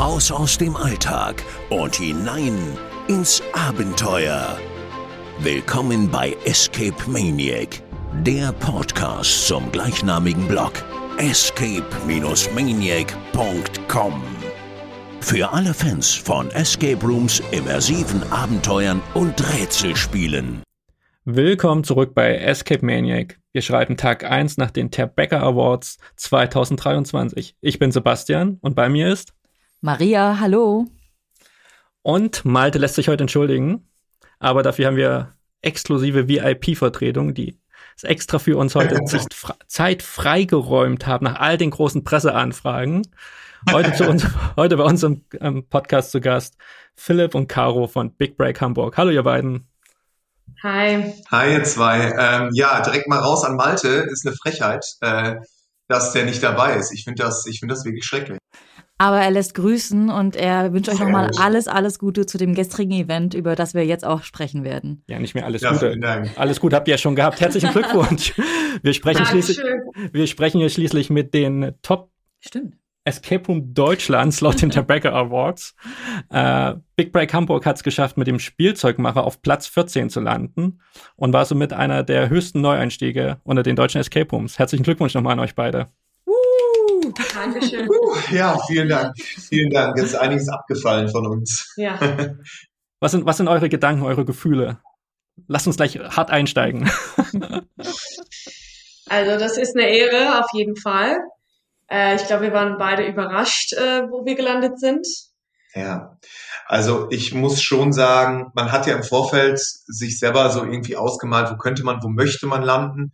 Raus aus dem Alltag und hinein ins Abenteuer. Willkommen bei Escape Maniac, der Podcast zum gleichnamigen Blog escape-maniac.com. Für alle Fans von Escape Rooms, immersiven Abenteuern und Rätselspielen. Willkommen zurück bei Escape Maniac. Wir schreiben Tag 1 nach den Terbecker Awards 2023. Ich bin Sebastian und bei mir ist Maria, hallo. Und Malte lässt sich heute entschuldigen, aber dafür haben wir exklusive VIP-Vertretung, die es extra für uns heute Zeit freigeräumt haben nach all den großen Presseanfragen. Heute, zu uns, heute bei uns im, im Podcast zu Gast Philipp und Caro von Big Break Hamburg. Hallo ihr beiden. Hi. Hi ihr zwei. Ähm, ja, direkt mal raus an Malte. Ist eine Frechheit, äh, dass der nicht dabei ist. Ich finde das, ich finde das wirklich schrecklich. Aber er lässt grüßen und er wünscht euch nochmal alles, alles Gute zu dem gestrigen Event, über das wir jetzt auch sprechen werden. Ja, nicht mehr alles ja, Gute. Alles gut habt ihr ja schon gehabt. Herzlichen Glückwunsch. Wir sprechen schließlich, wir sprechen hier schließlich mit den Top Stimmt. Escape Room Deutschlands laut den Tobacco Awards. Äh, Big Break Hamburg hat es geschafft, mit dem Spielzeugmacher auf Platz 14 zu landen und war somit einer der höchsten Neueinstiege unter den deutschen Escape Rooms. Herzlichen Glückwunsch nochmal an euch beide. Dankeschön. ja, vielen Dank. Vielen Dank. Jetzt ist einiges abgefallen von uns. Ja. Was sind, was sind eure Gedanken, eure Gefühle? Lasst uns gleich hart einsteigen. also, das ist eine Ehre, auf jeden Fall. Äh, ich glaube, wir waren beide überrascht, äh, wo wir gelandet sind. Ja, also ich muss schon sagen, man hat ja im Vorfeld sich selber so irgendwie ausgemalt, wo könnte man, wo möchte man landen.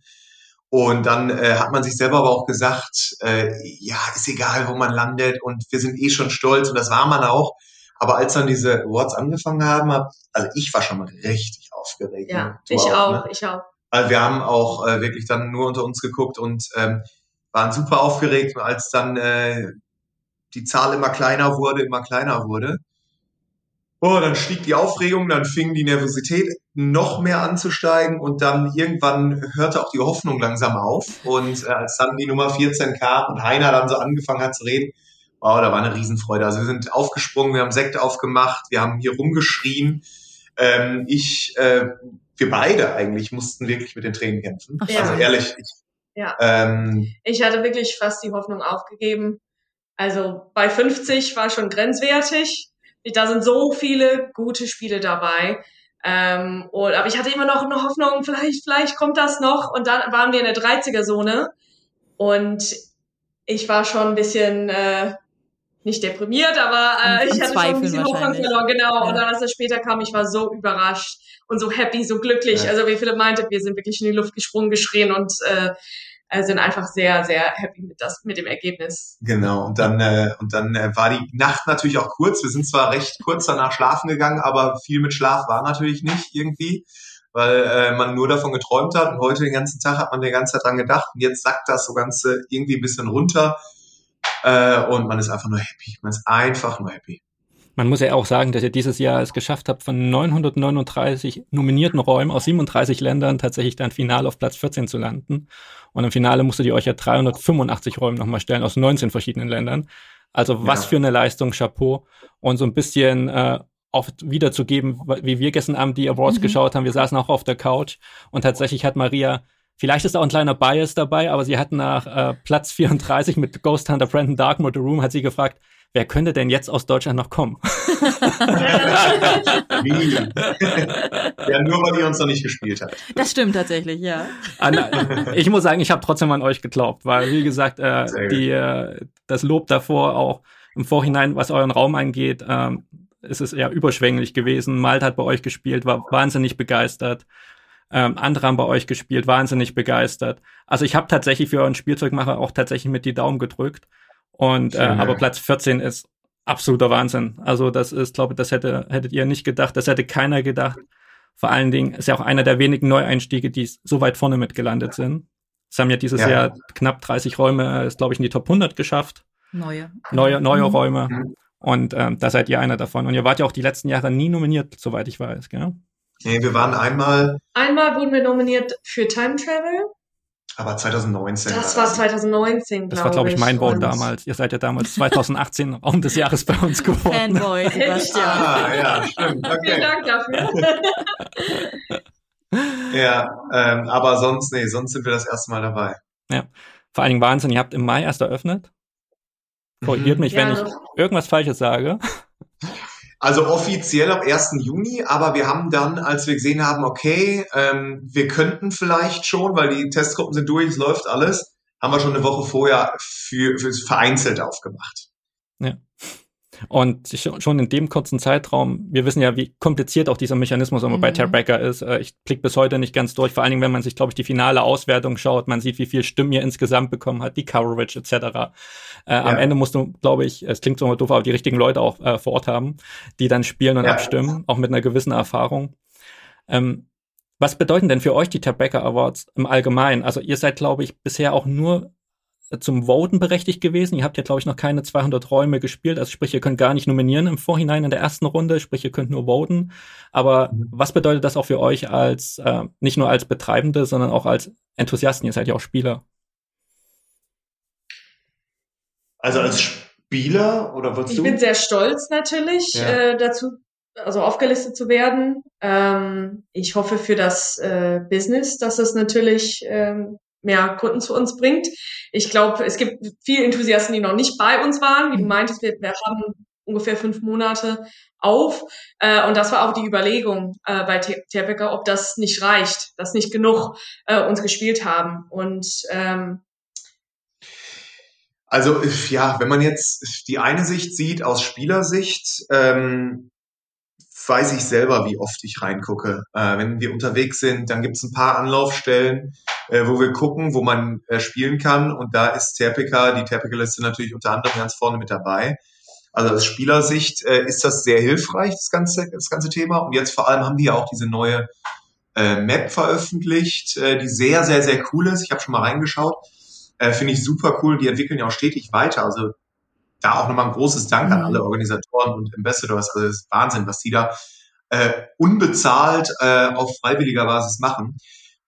Und dann äh, hat man sich selber aber auch gesagt, äh, ja, ist egal, wo man landet und wir sind eh schon stolz und das war man auch. Aber als dann diese Awards angefangen haben, hab, also ich war schon mal richtig aufgeregt. Ja, ne? ich auch, auch ne? ich auch. Also wir haben auch äh, wirklich dann nur unter uns geguckt und ähm, waren super aufgeregt, als dann äh, die Zahl immer kleiner wurde, immer kleiner wurde. Oh, dann stieg die Aufregung, dann fing die Nervosität noch mehr anzusteigen und dann irgendwann hörte auch die Hoffnung langsam auf. Und äh, als dann die Nummer 14 kam und Heiner dann so angefangen hat zu reden, wow, da war eine Riesenfreude. Also wir sind aufgesprungen, wir haben Sekt aufgemacht, wir haben hier rumgeschrien. Ähm, ich, äh, wir beide eigentlich mussten wirklich mit den Tränen kämpfen. Ja. Also ehrlich, ich, ja. Ähm, ich hatte wirklich fast die Hoffnung aufgegeben. Also bei 50 war schon grenzwertig da sind so viele gute Spiele dabei. Ähm, und, aber ich hatte immer noch eine Hoffnung, vielleicht, vielleicht kommt das noch. Und dann waren wir in der 30er-Zone. Und ich war schon ein bisschen äh, nicht deprimiert, aber äh, ich hatte schon ein bisschen Hoffnung verloren. Genau. Ja. Und dann, als es später kam, ich war so überrascht und so happy, so glücklich. Ja. Also wie Philipp meinte, wir sind wirklich in die Luft gesprungen, geschrien und äh, äh, sind einfach sehr, sehr happy mit, das, mit dem Ergebnis. Genau, und dann, äh, und dann äh, war die Nacht natürlich auch kurz. Wir sind zwar recht kurz danach schlafen gegangen, aber viel mit Schlaf war natürlich nicht irgendwie, weil äh, man nur davon geträumt hat. Und heute den ganzen Tag hat man die ganze Zeit dran gedacht. Und jetzt sackt das so Ganze irgendwie ein bisschen runter. Äh, und man ist einfach nur happy. Man ist einfach nur happy. Man muss ja auch sagen, dass ihr dieses Jahr es geschafft habt, von 939 nominierten Räumen aus 37 Ländern tatsächlich dann final auf Platz 14 zu landen. Und im Finale musstet ihr euch ja 385 Räume nochmal stellen aus 19 verschiedenen Ländern. Also was ja. für eine Leistung, Chapeau. Und so ein bisschen äh, oft wiederzugeben, wie wir gestern Abend die Awards mhm. geschaut haben. Wir saßen auch auf der Couch und tatsächlich hat Maria Vielleicht ist auch ein kleiner Bias dabei, aber sie hat nach äh, Platz 34 mit Ghost Hunter Brandon Darkmoor The Room, hat sie gefragt, wer könnte denn jetzt aus Deutschland noch kommen? Ja, nur weil ihr uns noch nicht gespielt habt. Das stimmt tatsächlich, ja. Ich muss sagen, ich habe trotzdem an euch geglaubt, weil, wie gesagt, äh, die, äh, das Lob davor auch im Vorhinein, was euren Raum angeht, ähm, ist es eher überschwänglich gewesen. Malt hat bei euch gespielt, war wahnsinnig begeistert. Ähm, andere haben bei euch gespielt, wahnsinnig begeistert. Also ich habe tatsächlich für euren Spielzeugmacher auch tatsächlich mit die Daumen gedrückt. Und äh, aber Platz 14 ist absoluter Wahnsinn. Also das ist, glaube ich, das hätte, hättet ihr nicht gedacht, das hätte keiner gedacht. Vor allen Dingen ist ja auch einer der wenigen Neueinstiege, die so weit vorne mitgelandet sind. Es haben ja dieses ja. Jahr knapp 30 Räume, ist glaube ich in die Top 100 geschafft. Neue. Neue, neue mhm. Räume. Mhm. Und ähm, da seid ihr einer davon. Und ihr wart ja auch die letzten Jahre nie nominiert, soweit ich weiß, gell? Nee, wir waren einmal. Einmal wurden wir nominiert für Time Travel. Aber 2019. Das war 2019, glaube Das war, glaube ich, mein Vote damals. Ihr seid ja damals 2018 Raum des Jahres bei uns geworden. Fanboy, Sebastian. ah, ja, stimmt. Okay. Vielen Dank dafür. ja, ähm, aber sonst, nee, sonst sind wir das erste Mal dabei. Ja, vor allen Dingen Wahnsinn. Ihr habt im Mai erst eröffnet. Korrigiert mhm. mich, wenn ja, ich irgendwas Falsches sage. Also offiziell ab 1. Juni, aber wir haben dann, als wir gesehen haben, okay, ähm, wir könnten vielleicht schon, weil die Testgruppen sind durch, es läuft alles, haben wir schon eine Woche vorher für, für vereinzelt aufgemacht. Ja. Und schon in dem kurzen Zeitraum, wir wissen ja, wie kompliziert auch dieser Mechanismus immer mhm. bei Tabbacker ist. Äh, ich blick bis heute nicht ganz durch, vor allen Dingen, wenn man sich, glaube ich, die finale Auswertung schaut, man sieht, wie viel Stimmen ihr insgesamt bekommen hat, die Coverage etc. Äh, ja. Am Ende musst du, glaube ich, es klingt so doof, aber die richtigen Leute auch äh, vor Ort haben, die dann spielen und ja. abstimmen, auch mit einer gewissen Erfahrung. Ähm, was bedeuten denn für euch die Tabbacker Awards im Allgemeinen? Also ihr seid, glaube ich, bisher auch nur zum Voten berechtigt gewesen. Ihr habt ja, glaube ich, noch keine 200 Räume gespielt. Also sprich, ihr könnt gar nicht nominieren im Vorhinein in der ersten Runde. Sprich, ihr könnt nur voten. Aber mhm. was bedeutet das auch für euch als, äh, nicht nur als Betreibende, sondern auch als Enthusiasten? Ihr seid ja auch Spieler. Also als Spieler oder was du? Ich bin sehr stolz natürlich ja. äh, dazu, also aufgelistet zu werden. Ähm, ich hoffe für das äh, Business, dass es natürlich ähm, mehr Kunden zu uns bringt. Ich glaube, es gibt viele Enthusiasten, die noch nicht bei uns waren. Wie du mhm. meintest, wir, wir haben ungefähr fünf Monate auf. Äh, und das war auch die Überlegung äh, bei Tierbecker, ob das nicht reicht, dass nicht genug äh, uns gespielt haben. Und ähm, also ja, wenn man jetzt die eine Sicht sieht aus Spielersicht, ähm, weiß ich selber, wie oft ich reingucke. Äh, wenn wir unterwegs sind, dann gibt es ein paar Anlaufstellen, äh, wo wir gucken, wo man äh, spielen kann. Und da ist Terpika, die Terpika-Liste natürlich unter anderem ganz vorne mit dabei. Also aus Spielersicht äh, ist das sehr hilfreich, das ganze, das ganze Thema. Und jetzt vor allem haben die ja auch diese neue äh, Map veröffentlicht, äh, die sehr, sehr, sehr cool ist. Ich habe schon mal reingeschaut. Äh, Finde ich super cool. Die entwickeln ja auch stetig weiter. Also da auch nochmal ein großes Dank an mhm. alle Organisatoren und Ambassadors. Also das ist Wahnsinn, was die da äh, unbezahlt äh, auf freiwilliger Basis machen.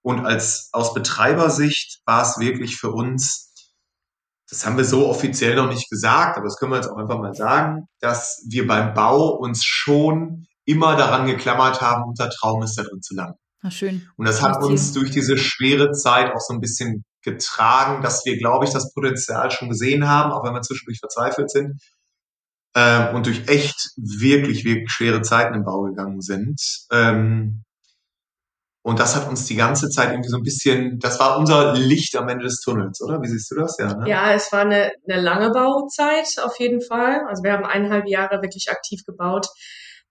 Und als aus Betreibersicht war es wirklich für uns, das haben wir so offiziell noch nicht gesagt, aber das können wir jetzt auch einfach mal sagen, dass wir beim Bau uns schon immer daran geklammert haben, unser Traum ist da drin zu landen. Ach, schön. Und das hat uns durch diese schwere Zeit auch so ein bisschen getragen, dass wir, glaube ich, das Potenzial schon gesehen haben, auch wenn wir zwischendurch verzweifelt sind ähm, und durch echt wirklich, wirklich schwere Zeiten im Bau gegangen sind. Ähm, und das hat uns die ganze Zeit irgendwie so ein bisschen, das war unser Licht am Ende des Tunnels, oder? Wie siehst du das? Ja, ne? ja es war eine, eine lange Bauzeit auf jeden Fall. Also wir haben eineinhalb Jahre wirklich aktiv gebaut.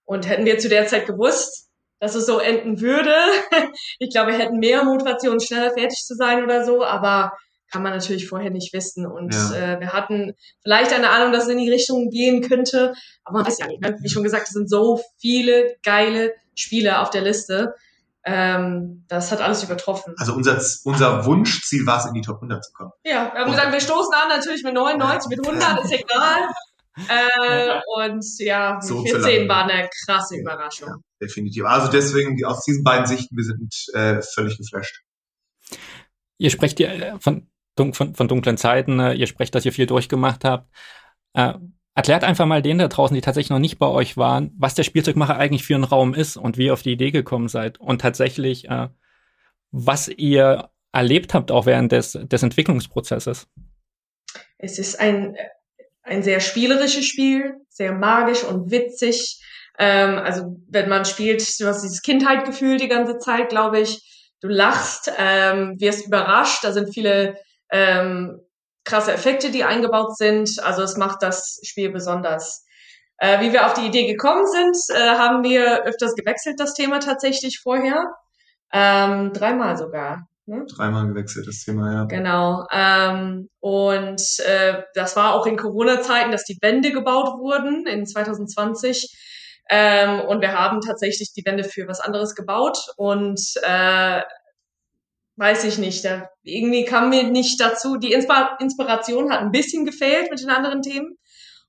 Und hätten wir zu der Zeit gewusst, dass es so enden würde. ich glaube, wir hätten mehr Motivation, schneller fertig zu sein oder so, aber kann man natürlich vorher nicht wissen. Und ja. äh, wir hatten vielleicht eine Ahnung, dass es in die Richtung gehen könnte, aber man weiß ja nicht. Ne? Wie schon gesagt, es sind so viele geile Spiele auf der Liste. Ähm, das hat alles übertroffen. Also unser, unser Wunschziel war es, in die Top 100 zu kommen. Ja, wir haben gesagt, wir stoßen an natürlich mit 99, mit 100, ist egal. Äh, und ja, so 14 war eine krasse Überraschung. Ja, definitiv. Also deswegen, aus diesen beiden Sichten, wir sind äh, völlig geflasht. Ihr sprecht ja äh, von, von, von dunklen Zeiten, äh, ihr sprecht, dass ihr viel durchgemacht habt. Äh, erklärt einfach mal denen da draußen, die tatsächlich noch nicht bei euch waren, was der Spielzeugmacher eigentlich für ein Raum ist und wie ihr auf die Idee gekommen seid und tatsächlich, äh, was ihr erlebt habt auch während des, des Entwicklungsprozesses. Es ist ein ein sehr spielerisches Spiel, sehr magisch und witzig. Ähm, also wenn man spielt, du hast dieses Kindheitgefühl die ganze Zeit, glaube ich. Du lachst, ähm, wirst überrascht. Da sind viele ähm, krasse Effekte, die eingebaut sind. Also es macht das Spiel besonders. Äh, wie wir auf die Idee gekommen sind, äh, haben wir öfters gewechselt, das Thema tatsächlich vorher. Ähm, dreimal sogar. Ne? Dreimal gewechselt, das Thema, ja. Genau. Ähm, und äh, das war auch in Corona-Zeiten, dass die Wände gebaut wurden in 2020. Ähm, und wir haben tatsächlich die Wände für was anderes gebaut. Und äh, weiß ich nicht, da, irgendwie kam mir nicht dazu. Die Inspiration hat ein bisschen gefehlt mit den anderen Themen.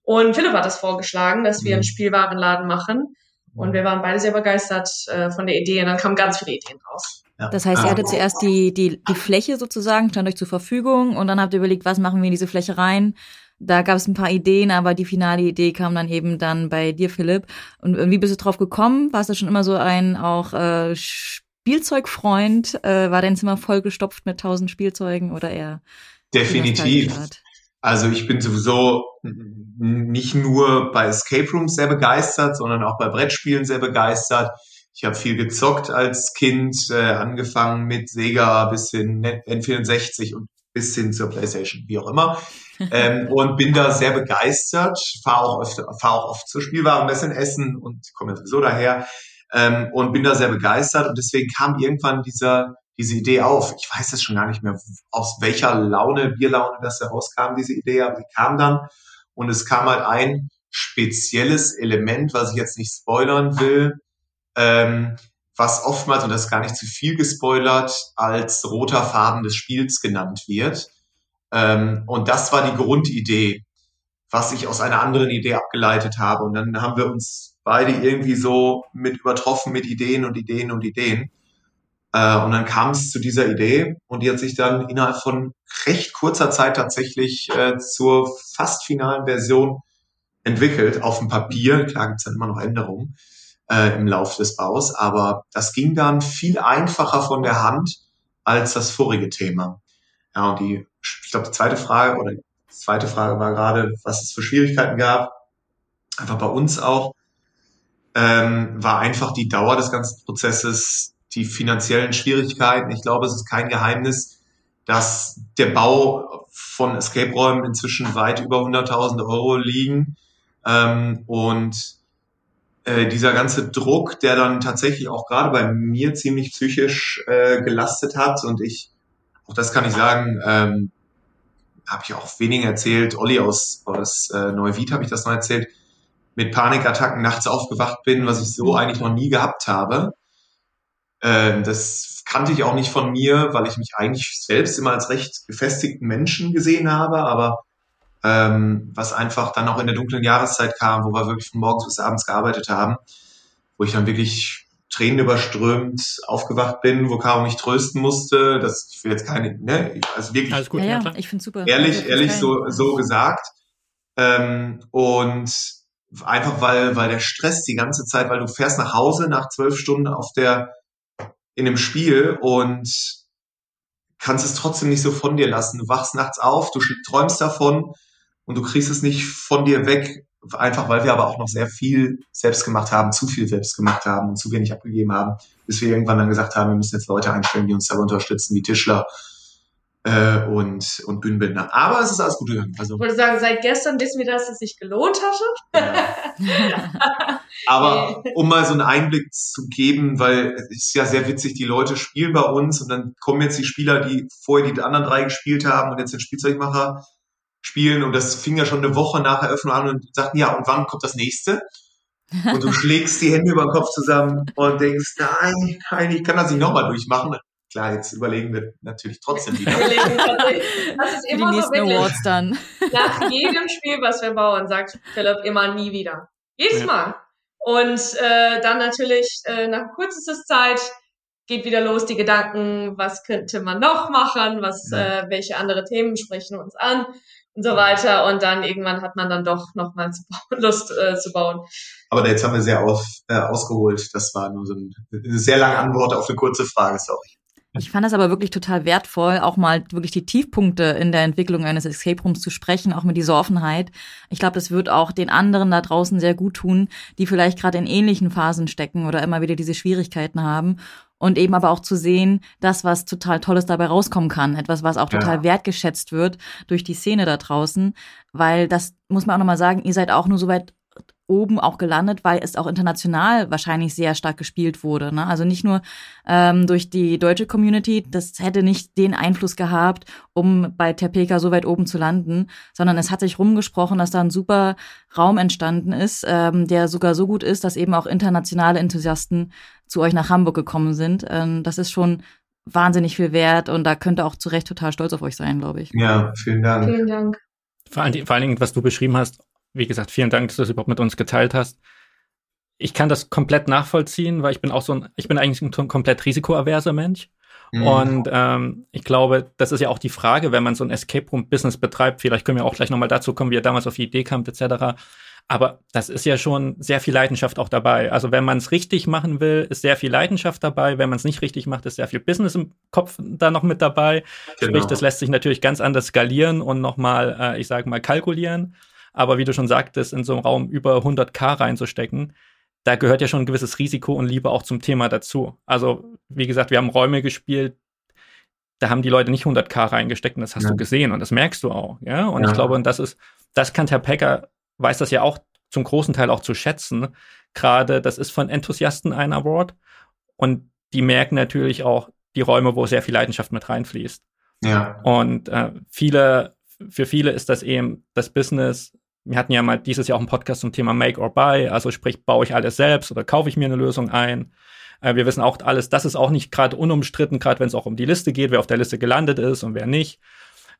Und Philipp hat das vorgeschlagen, dass wir einen mhm. Spielwarenladen machen. Und wir waren beide sehr begeistert äh, von der Idee und dann kamen ganz viele Ideen raus. Ja. Das heißt, ihr hattet zuerst die, die, die Fläche sozusagen, stand euch zur Verfügung und dann habt ihr überlegt, was machen wir in diese Fläche rein? Da gab es ein paar Ideen, aber die finale Idee kam dann eben dann bei dir, Philipp. Und wie bist du drauf gekommen? Warst du schon immer so ein auch äh, Spielzeugfreund? Äh, war dein Zimmer vollgestopft mit tausend Spielzeugen oder eher? Definitiv. Also ich bin sowieso nicht nur bei Escape Rooms sehr begeistert, sondern auch bei Brettspielen sehr begeistert. Ich habe viel gezockt als Kind, äh, angefangen mit Sega bis hin N64 und bis hin zur PlayStation, wie auch immer. ähm, und bin da sehr begeistert, fahre auch, oft, fahr auch oft zur Spielwarenmesse in Essen und komme sowieso daher ähm, und bin da sehr begeistert und deswegen kam irgendwann dieser diese Idee auf. Ich weiß es schon gar nicht mehr, aus welcher Laune, Bierlaune das herauskam, diese Idee, aber sie kam dann und es kam halt ein spezielles Element, was ich jetzt nicht spoilern will, ähm, was oftmals, und das ist gar nicht zu viel gespoilert, als roter Faden des Spiels genannt wird. Ähm, und das war die Grundidee, was ich aus einer anderen Idee abgeleitet habe. Und dann haben wir uns beide irgendwie so mit übertroffen mit Ideen und Ideen und Ideen. Äh, und dann kam es zu dieser Idee und die hat sich dann innerhalb von recht kurzer Zeit tatsächlich äh, zur fast finalen Version entwickelt auf dem Papier. Klar gibt es dann immer noch Änderungen äh, im Lauf des Baus, aber das ging dann viel einfacher von der Hand als das vorige Thema. Ja, und die, ich glaube, die zweite Frage oder die zweite Frage war gerade, was es für Schwierigkeiten gab. Einfach bei uns auch, ähm, war einfach die Dauer des ganzen Prozesses, die finanziellen Schwierigkeiten. Ich glaube, es ist kein Geheimnis, dass der Bau von Escape-Räumen inzwischen weit über 100.000 Euro liegen. Ähm, und äh, dieser ganze Druck, der dann tatsächlich auch gerade bei mir ziemlich psychisch äh, gelastet hat und ich, auch das kann ich sagen, ähm, habe ich auch weniger erzählt, Olli aus, aus äh, Neuwied habe ich das noch erzählt, mit Panikattacken nachts aufgewacht bin, was ich so eigentlich noch nie gehabt habe. Äh, das kannte ich auch nicht von mir, weil ich mich eigentlich selbst immer als recht gefestigten Menschen gesehen habe, aber ähm, was einfach dann auch in der dunklen Jahreszeit kam, wo wir wirklich von morgens bis abends gearbeitet haben, wo ich dann wirklich Tränen überströmt aufgewacht bin, wo Caro mich trösten musste. Das, ich will jetzt keine, ne, also wirklich. Alles gut, ja, ja ich finde super. Ehrlich, ehrlich so, so gesagt. Ähm, und einfach weil, weil der Stress die ganze Zeit, weil du fährst nach Hause nach zwölf Stunden auf der, in dem Spiel und kannst es trotzdem nicht so von dir lassen. Du wachst nachts auf, du träumst davon und du kriegst es nicht von dir weg, einfach weil wir aber auch noch sehr viel selbst gemacht haben, zu viel selbst gemacht haben und zu wenig abgegeben haben, bis wir irgendwann dann gesagt haben, wir müssen jetzt Leute einstellen, die uns dabei unterstützen, wie Tischler äh, und, und Bühnenbildner. Aber es ist alles gut gegangen. Also, ich würde sagen, seit gestern wissen wir, dass es sich gelohnt hatte. Ja. Aber um mal so einen Einblick zu geben, weil es ist ja sehr witzig, die Leute spielen bei uns und dann kommen jetzt die Spieler, die vorher die anderen drei gespielt haben und jetzt den Spielzeugmacher spielen und das fing ja schon eine Woche nach Eröffnung an und sagten, ja, und wann kommt das nächste? Und du schlägst die Hände über den Kopf zusammen und denkst, nein, nein, ich kann das nicht nochmal durchmachen. Klar, jetzt überlegen wir natürlich trotzdem wieder. das ist immer die nächsten so Awards dann. Nach jedem Spiel, was wir bauen, sagt Philipp immer nie wieder. Jedes ja. Mal. Und äh, dann natürlich äh, nach kürzester Zeit geht wieder los die Gedanken, was könnte man noch machen, was, ja. äh, welche andere Themen sprechen uns an und so weiter. Und dann irgendwann hat man dann doch nochmal Lust äh, zu bauen. Aber jetzt haben wir sehr auf, äh, ausgeholt. Das war nur so ein, eine sehr lange Antwort auf eine kurze Frage, sorry. Ich fand das aber wirklich total wertvoll, auch mal wirklich die Tiefpunkte in der Entwicklung eines Escape Rooms zu sprechen, auch mit dieser Offenheit. Ich glaube, das wird auch den anderen da draußen sehr gut tun, die vielleicht gerade in ähnlichen Phasen stecken oder immer wieder diese Schwierigkeiten haben und eben aber auch zu sehen, das, was total Tolles dabei rauskommen kann. Etwas, was auch total ja. wertgeschätzt wird durch die Szene da draußen. Weil das muss man auch nochmal sagen, ihr seid auch nur so weit oben auch gelandet, weil es auch international wahrscheinlich sehr stark gespielt wurde. Ne? Also nicht nur ähm, durch die deutsche Community, das hätte nicht den Einfluss gehabt, um bei Tepeka so weit oben zu landen, sondern es hat sich rumgesprochen, dass da ein super Raum entstanden ist, ähm, der sogar so gut ist, dass eben auch internationale Enthusiasten zu euch nach Hamburg gekommen sind. Ähm, das ist schon wahnsinnig viel wert und da könnt ihr auch zu Recht total stolz auf euch sein, glaube ich. Ja, vielen Dank. Vielen Dank. Vor allen Dingen, was du beschrieben hast, wie gesagt, vielen Dank, dass du das überhaupt mit uns geteilt hast. ich kann das komplett nachvollziehen, weil ich bin auch so ein, ich bin eigentlich ein komplett risikoaverser Mensch. Mhm. Und ähm, ich glaube, das ist ja auch die Frage, wenn man so ein Escape Room Business betreibt, vielleicht können wir auch gleich nochmal dazu kommen, wie er damals auf die Idee kam, etc. Aber das ist ja schon sehr viel Leidenschaft auch dabei. Also wenn man es richtig machen will, ist sehr viel Leidenschaft dabei. Wenn man es nicht richtig macht, ist sehr viel Business im Kopf da noch mit dabei. Genau. Sprich, das lässt sich natürlich ganz anders skalieren und nochmal, äh, ich sage mal, kalkulieren. Aber wie du schon sagtest, in so einem Raum über 100k reinzustecken, da gehört ja schon ein gewisses Risiko und Liebe auch zum Thema dazu. Also, wie gesagt, wir haben Räume gespielt, da haben die Leute nicht 100k reingesteckt und das hast ja. du gesehen und das merkst du auch, ja. Und ja. ich glaube, und das ist, das kann Herr Pecker, weiß das ja auch zum großen Teil auch zu schätzen. Gerade, das ist von Enthusiasten ein Award und die merken natürlich auch die Räume, wo sehr viel Leidenschaft mit reinfließt. Ja. Und äh, viele, für viele ist das eben das Business wir hatten ja mal dieses Jahr auch einen Podcast zum Thema Make or Buy, also sprich, baue ich alles selbst oder kaufe ich mir eine Lösung ein. Äh, wir wissen auch alles, das ist auch nicht gerade unumstritten, gerade wenn es auch um die Liste geht, wer auf der Liste gelandet ist und wer nicht.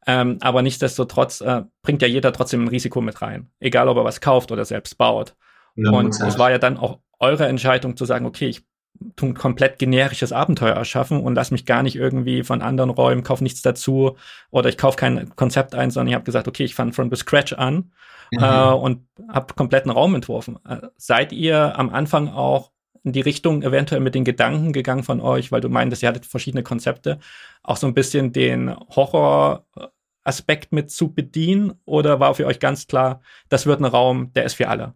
Ähm, aber nichtsdestotrotz äh, bringt ja jeder trotzdem ein Risiko mit rein, egal ob er was kauft oder selbst baut. Ja, und es war ja dann auch eure Entscheidung zu sagen, okay, ich komplett generisches Abenteuer erschaffen und lass mich gar nicht irgendwie von anderen Räumen, kauf nichts dazu oder ich kaufe kein Konzept ein, sondern ich habe gesagt, okay, ich fange von the scratch an mhm. äh, und habe kompletten Raum entworfen. Äh, seid ihr am Anfang auch in die Richtung eventuell mit den Gedanken gegangen von euch, weil du meintest, ihr hattet verschiedene Konzepte, auch so ein bisschen den Horror-Aspekt mit zu bedienen? Oder war für euch ganz klar, das wird ein Raum, der ist für alle?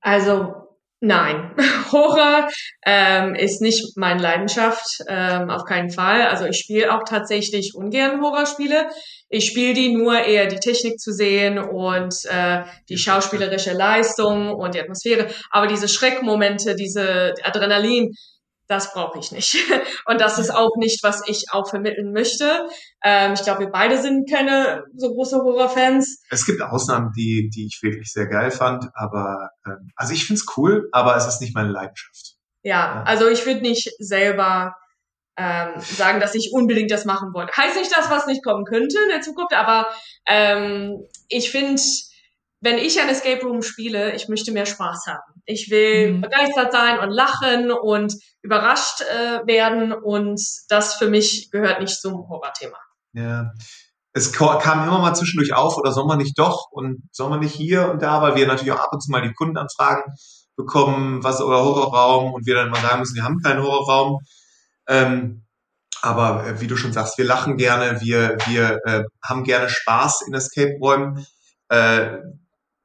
Also Nein, Horror ähm, ist nicht meine Leidenschaft, ähm, auf keinen Fall. Also ich spiele auch tatsächlich ungern Horrorspiele. Ich spiele die nur eher die Technik zu sehen und äh, die schauspielerische Leistung und die Atmosphäre. Aber diese Schreckmomente, diese Adrenalin, das brauche ich nicht. Und das ist auch nicht, was ich auch vermitteln möchte. Ähm, ich glaube, wir beide sind keine so große Horrorfans. Es gibt Ausnahmen, die, die ich wirklich sehr geil fand, aber ähm, also ich find's cool, aber es ist nicht meine Leidenschaft. Ja, also ich würde nicht selber ähm, sagen, dass ich unbedingt das machen wollte. Heißt nicht, dass was nicht kommen könnte in der Zukunft, aber ähm, ich finde, wenn ich ein Escape Room spiele, ich möchte mehr Spaß haben. Ich will mhm. begeistert sein und lachen und überrascht äh, werden und das für mich gehört nicht zum Horrorthema. Ja. Es kam immer mal zwischendurch auf, oder soll man nicht doch und soll man nicht hier und da, weil wir natürlich auch ab und zu mal die Kundenanfragen bekommen, was ist euer Horrorraum und wir dann mal sagen müssen, wir haben keinen Horrorraum. Ähm, aber äh, wie du schon sagst, wir lachen gerne, wir, wir äh, haben gerne Spaß in Escape-Räumen. Äh,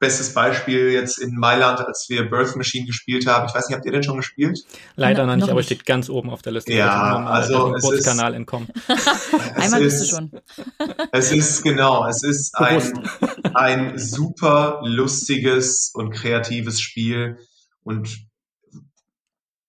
Bestes Beispiel jetzt in Mailand, als wir Birth Machine gespielt haben. Ich weiß nicht, habt ihr den schon gespielt? Leider noch nicht, aber steht ganz oben auf der Liste. Ja, also es ist, Kanal entkommen. Einmal bist du schon. Es ist genau, es ist ein, ein super lustiges und kreatives Spiel und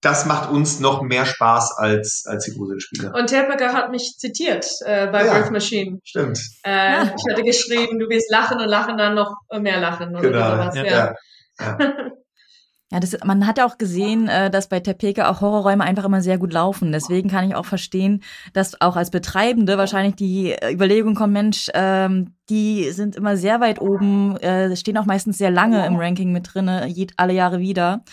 das macht uns noch mehr Spaß als, als die Gruselspiele. Und Terpecker hat mich zitiert äh, bei ja, Birth Machine. Stimmt. Äh, ich hatte geschrieben, du wirst lachen und lachen dann noch mehr lachen oder genau. sowas. Ja. ja. ja. Ja, das, man hat auch gesehen, äh, dass bei Tepeka auch Horrorräume einfach immer sehr gut laufen. Deswegen kann ich auch verstehen, dass auch als Betreibende wahrscheinlich die Überlegung kommt, Mensch, ähm, die sind immer sehr weit oben, äh, stehen auch meistens sehr lange im Ranking mit drinne, alle Jahre wieder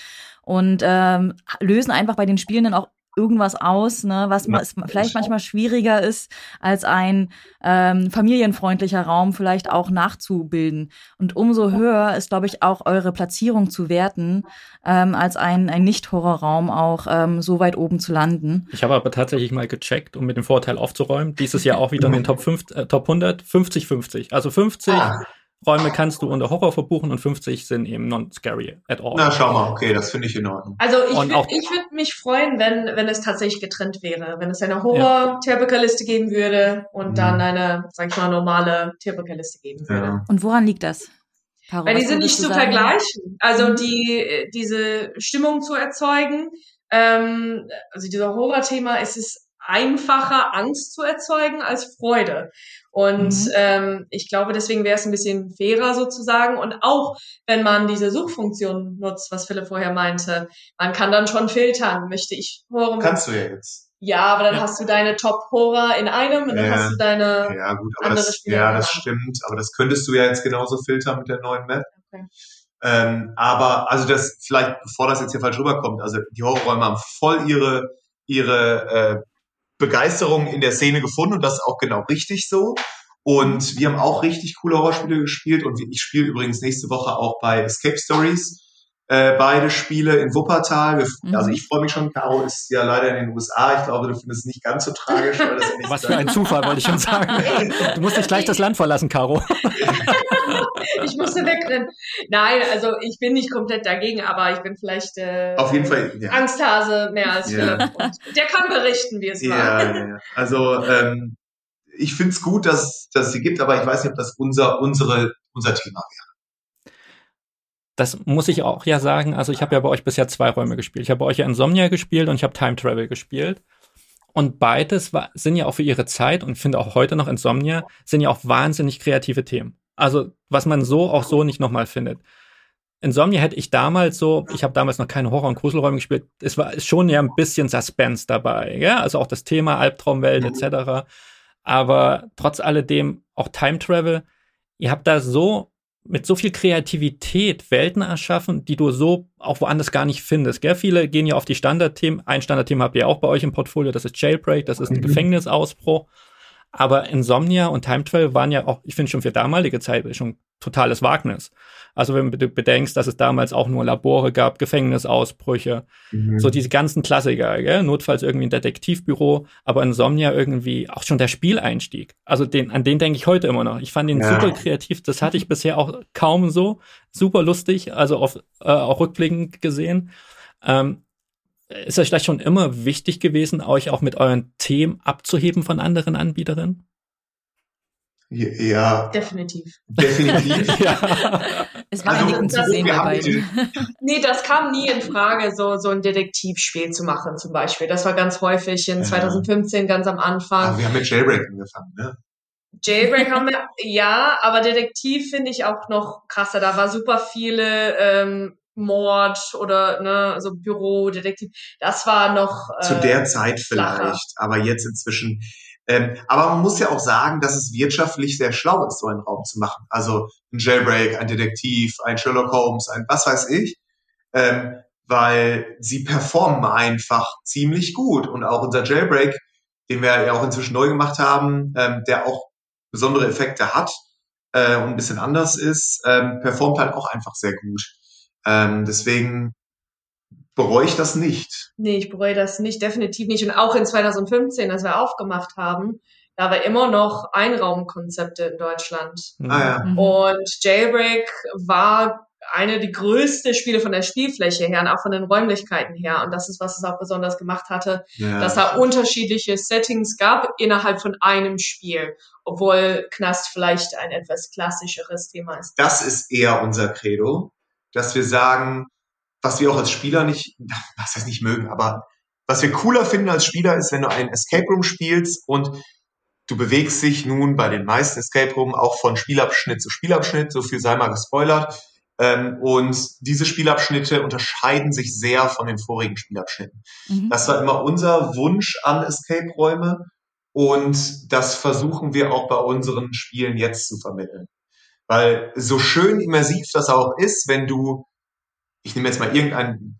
und ähm, lösen einfach bei den Spielenden auch irgendwas aus, ne, was ja, vielleicht manchmal schwieriger ist, als ein ähm, familienfreundlicher Raum vielleicht auch nachzubilden. Und umso höher ist, glaube ich, auch eure Platzierung zu werten, ähm, als ein, ein Nicht-Horrorraum auch ähm, so weit oben zu landen. Ich habe aber tatsächlich mal gecheckt, um mit dem Vorteil aufzuräumen. Dieses Jahr auch wieder in den Top, 5, äh, Top 100, 50-50. Also 50 ah. Räume kannst du unter Horror verbuchen und 50 sind eben non-scary at all. Na, schau mal, okay, das finde ich in Ordnung. Also ich, ich würde mich freuen, wenn, wenn es tatsächlich getrennt wäre. Wenn es eine Horror-Tierbecker-Liste geben würde und mhm. dann eine, sag ich mal, normale Tierbecker-Liste geben würde. Ja. Und woran liegt das? Caro, Weil die sind nicht zu sagen? vergleichen. Also die, diese Stimmung zu erzeugen, ähm, also dieser Horror-Thema, ist es einfacher, Angst zu erzeugen als Freude. Und mhm. ähm, ich glaube, deswegen wäre es ein bisschen fairer sozusagen. Und auch wenn man diese Suchfunktion nutzt, was Philipp vorher meinte, man kann dann schon filtern. Möchte ich Horror? Kannst du ja jetzt. Ja, aber dann ja. hast du deine Top-Horror in einem und dann ja. hast du deine ja, gut, aber andere das, Spiele. Ja, das stimmt. Aber das könntest du ja jetzt genauso filtern mit der neuen Map. Okay. Ähm, aber also das vielleicht, bevor das jetzt hier falsch rüberkommt, also die Horrorräume haben voll ihre ihre äh, Begeisterung in der Szene gefunden und das ist auch genau richtig so. Und wir haben auch richtig coole Horrorspiele gespielt und ich spiele übrigens nächste Woche auch bei Escape Stories äh, beide Spiele in Wuppertal. Wir, mhm. Also ich freue mich schon. Caro ist ja leider in den USA. Ich glaube, du findest es nicht ganz so tragisch. Was für ein Zufall, wollte ich schon sagen. Du musst nicht gleich das Land verlassen, Caro. ich musste wegrennen. Nein, also ich bin nicht komplett dagegen, aber ich bin vielleicht äh, auf jeden Fall ja. Angsthase mehr als ja. Philipp. der kann berichten, wie es ja, war. Ja, ja. Also ähm, ich finde es gut, dass, dass es sie gibt, aber ich weiß nicht, ob das unser, unsere, unser Thema wäre das muss ich auch ja sagen. Also ich habe ja bei euch bisher zwei Räume gespielt. Ich habe bei euch ja Insomnia gespielt und ich habe Time Travel gespielt. Und beides war, sind ja auch für ihre Zeit und finde auch heute noch Insomnia, sind ja auch wahnsinnig kreative Themen. Also was man so auch so nicht nochmal findet. Insomnia hätte ich damals so, ich habe damals noch keine Horror- und Gruselräume gespielt, es war schon ja ein bisschen Suspense dabei, ja, also auch das Thema Albtraumwelt mhm. etc. Aber trotz alledem auch Time Travel, ihr habt da so mit so viel Kreativität Welten erschaffen, die du so auch woanders gar nicht findest. Gell? Viele gehen ja auf die Standardthemen. Ein Standardthema habt ihr auch bei euch im Portfolio, das ist Jailbreak, das ist ein mhm. Gefängnisausbruch. Aber Insomnia und Time Travel waren ja auch, ich finde schon für damalige Zeit schon totales Wagnis. Also wenn du bedenkst, dass es damals auch nur Labore gab, Gefängnisausbrüche, mhm. so diese ganzen Klassiker, gell? notfalls irgendwie ein Detektivbüro, aber Insomnia irgendwie auch schon der Spieleinstieg. Also den, an den denke ich heute immer noch. Ich fand den ja. super kreativ, das hatte ich bisher auch kaum so. Super lustig, also auf, äh, auch rückblickend gesehen. Ähm, ist es vielleicht schon immer wichtig gewesen, euch auch mit euren Themen abzuheben von anderen Anbieterinnen? Ja. Definitiv. Definitiv. ja. Es war also, zu sehen bei Nee, das kam nie in Frage, so, so ein Detektivspiel zu machen, zum Beispiel. Das war ganz häufig in ja. 2015, ganz am Anfang. Aber wir haben mit Jailbreak angefangen, ne? Jailbreak haben wir, ja, aber Detektiv finde ich auch noch krasser. Da war super viele ähm, Mord oder ne, so Bürodetektiv. Das war noch äh, zu der Zeit vielleicht, flacher. aber jetzt inzwischen. Ähm, aber man muss ja auch sagen, dass es wirtschaftlich sehr schlau ist, so einen Raum zu machen. Also ein Jailbreak, ein Detektiv, ein Sherlock Holmes, ein was weiß ich, ähm, weil sie performen einfach ziemlich gut und auch unser Jailbreak, den wir ja auch inzwischen neu gemacht haben, ähm, der auch besondere Effekte hat äh, und ein bisschen anders ist, ähm, performt halt auch einfach sehr gut. Ähm, deswegen bereue ich das nicht. Nee, ich bereue das nicht, definitiv nicht. Und auch in 2015, als wir aufgemacht haben, da war immer noch Einraumkonzepte in Deutschland. Ah, ja. Mhm. Und Jailbreak war eine die größte Spiele von der Spielfläche her und auch von den Räumlichkeiten her. Und das ist, was es auch besonders gemacht hatte, ja, dass da unterschiedliche Settings gab innerhalb von einem Spiel, obwohl Knast vielleicht ein etwas klassischeres Thema ist. Das ist eher unser Credo dass wir sagen, was wir auch als Spieler nicht, was heißt nicht mögen, aber was wir cooler finden als Spieler ist, wenn du einen Escape Room spielst und du bewegst dich nun bei den meisten Escape Room auch von Spielabschnitt zu Spielabschnitt, so viel sei mal gespoilert. Ähm, und diese Spielabschnitte unterscheiden sich sehr von den vorigen Spielabschnitten. Mhm. Das war immer unser Wunsch an Escape-Räume und das versuchen wir auch bei unseren Spielen jetzt zu vermitteln. Weil so schön immersiv das auch ist, wenn du, ich nehme jetzt mal irgendein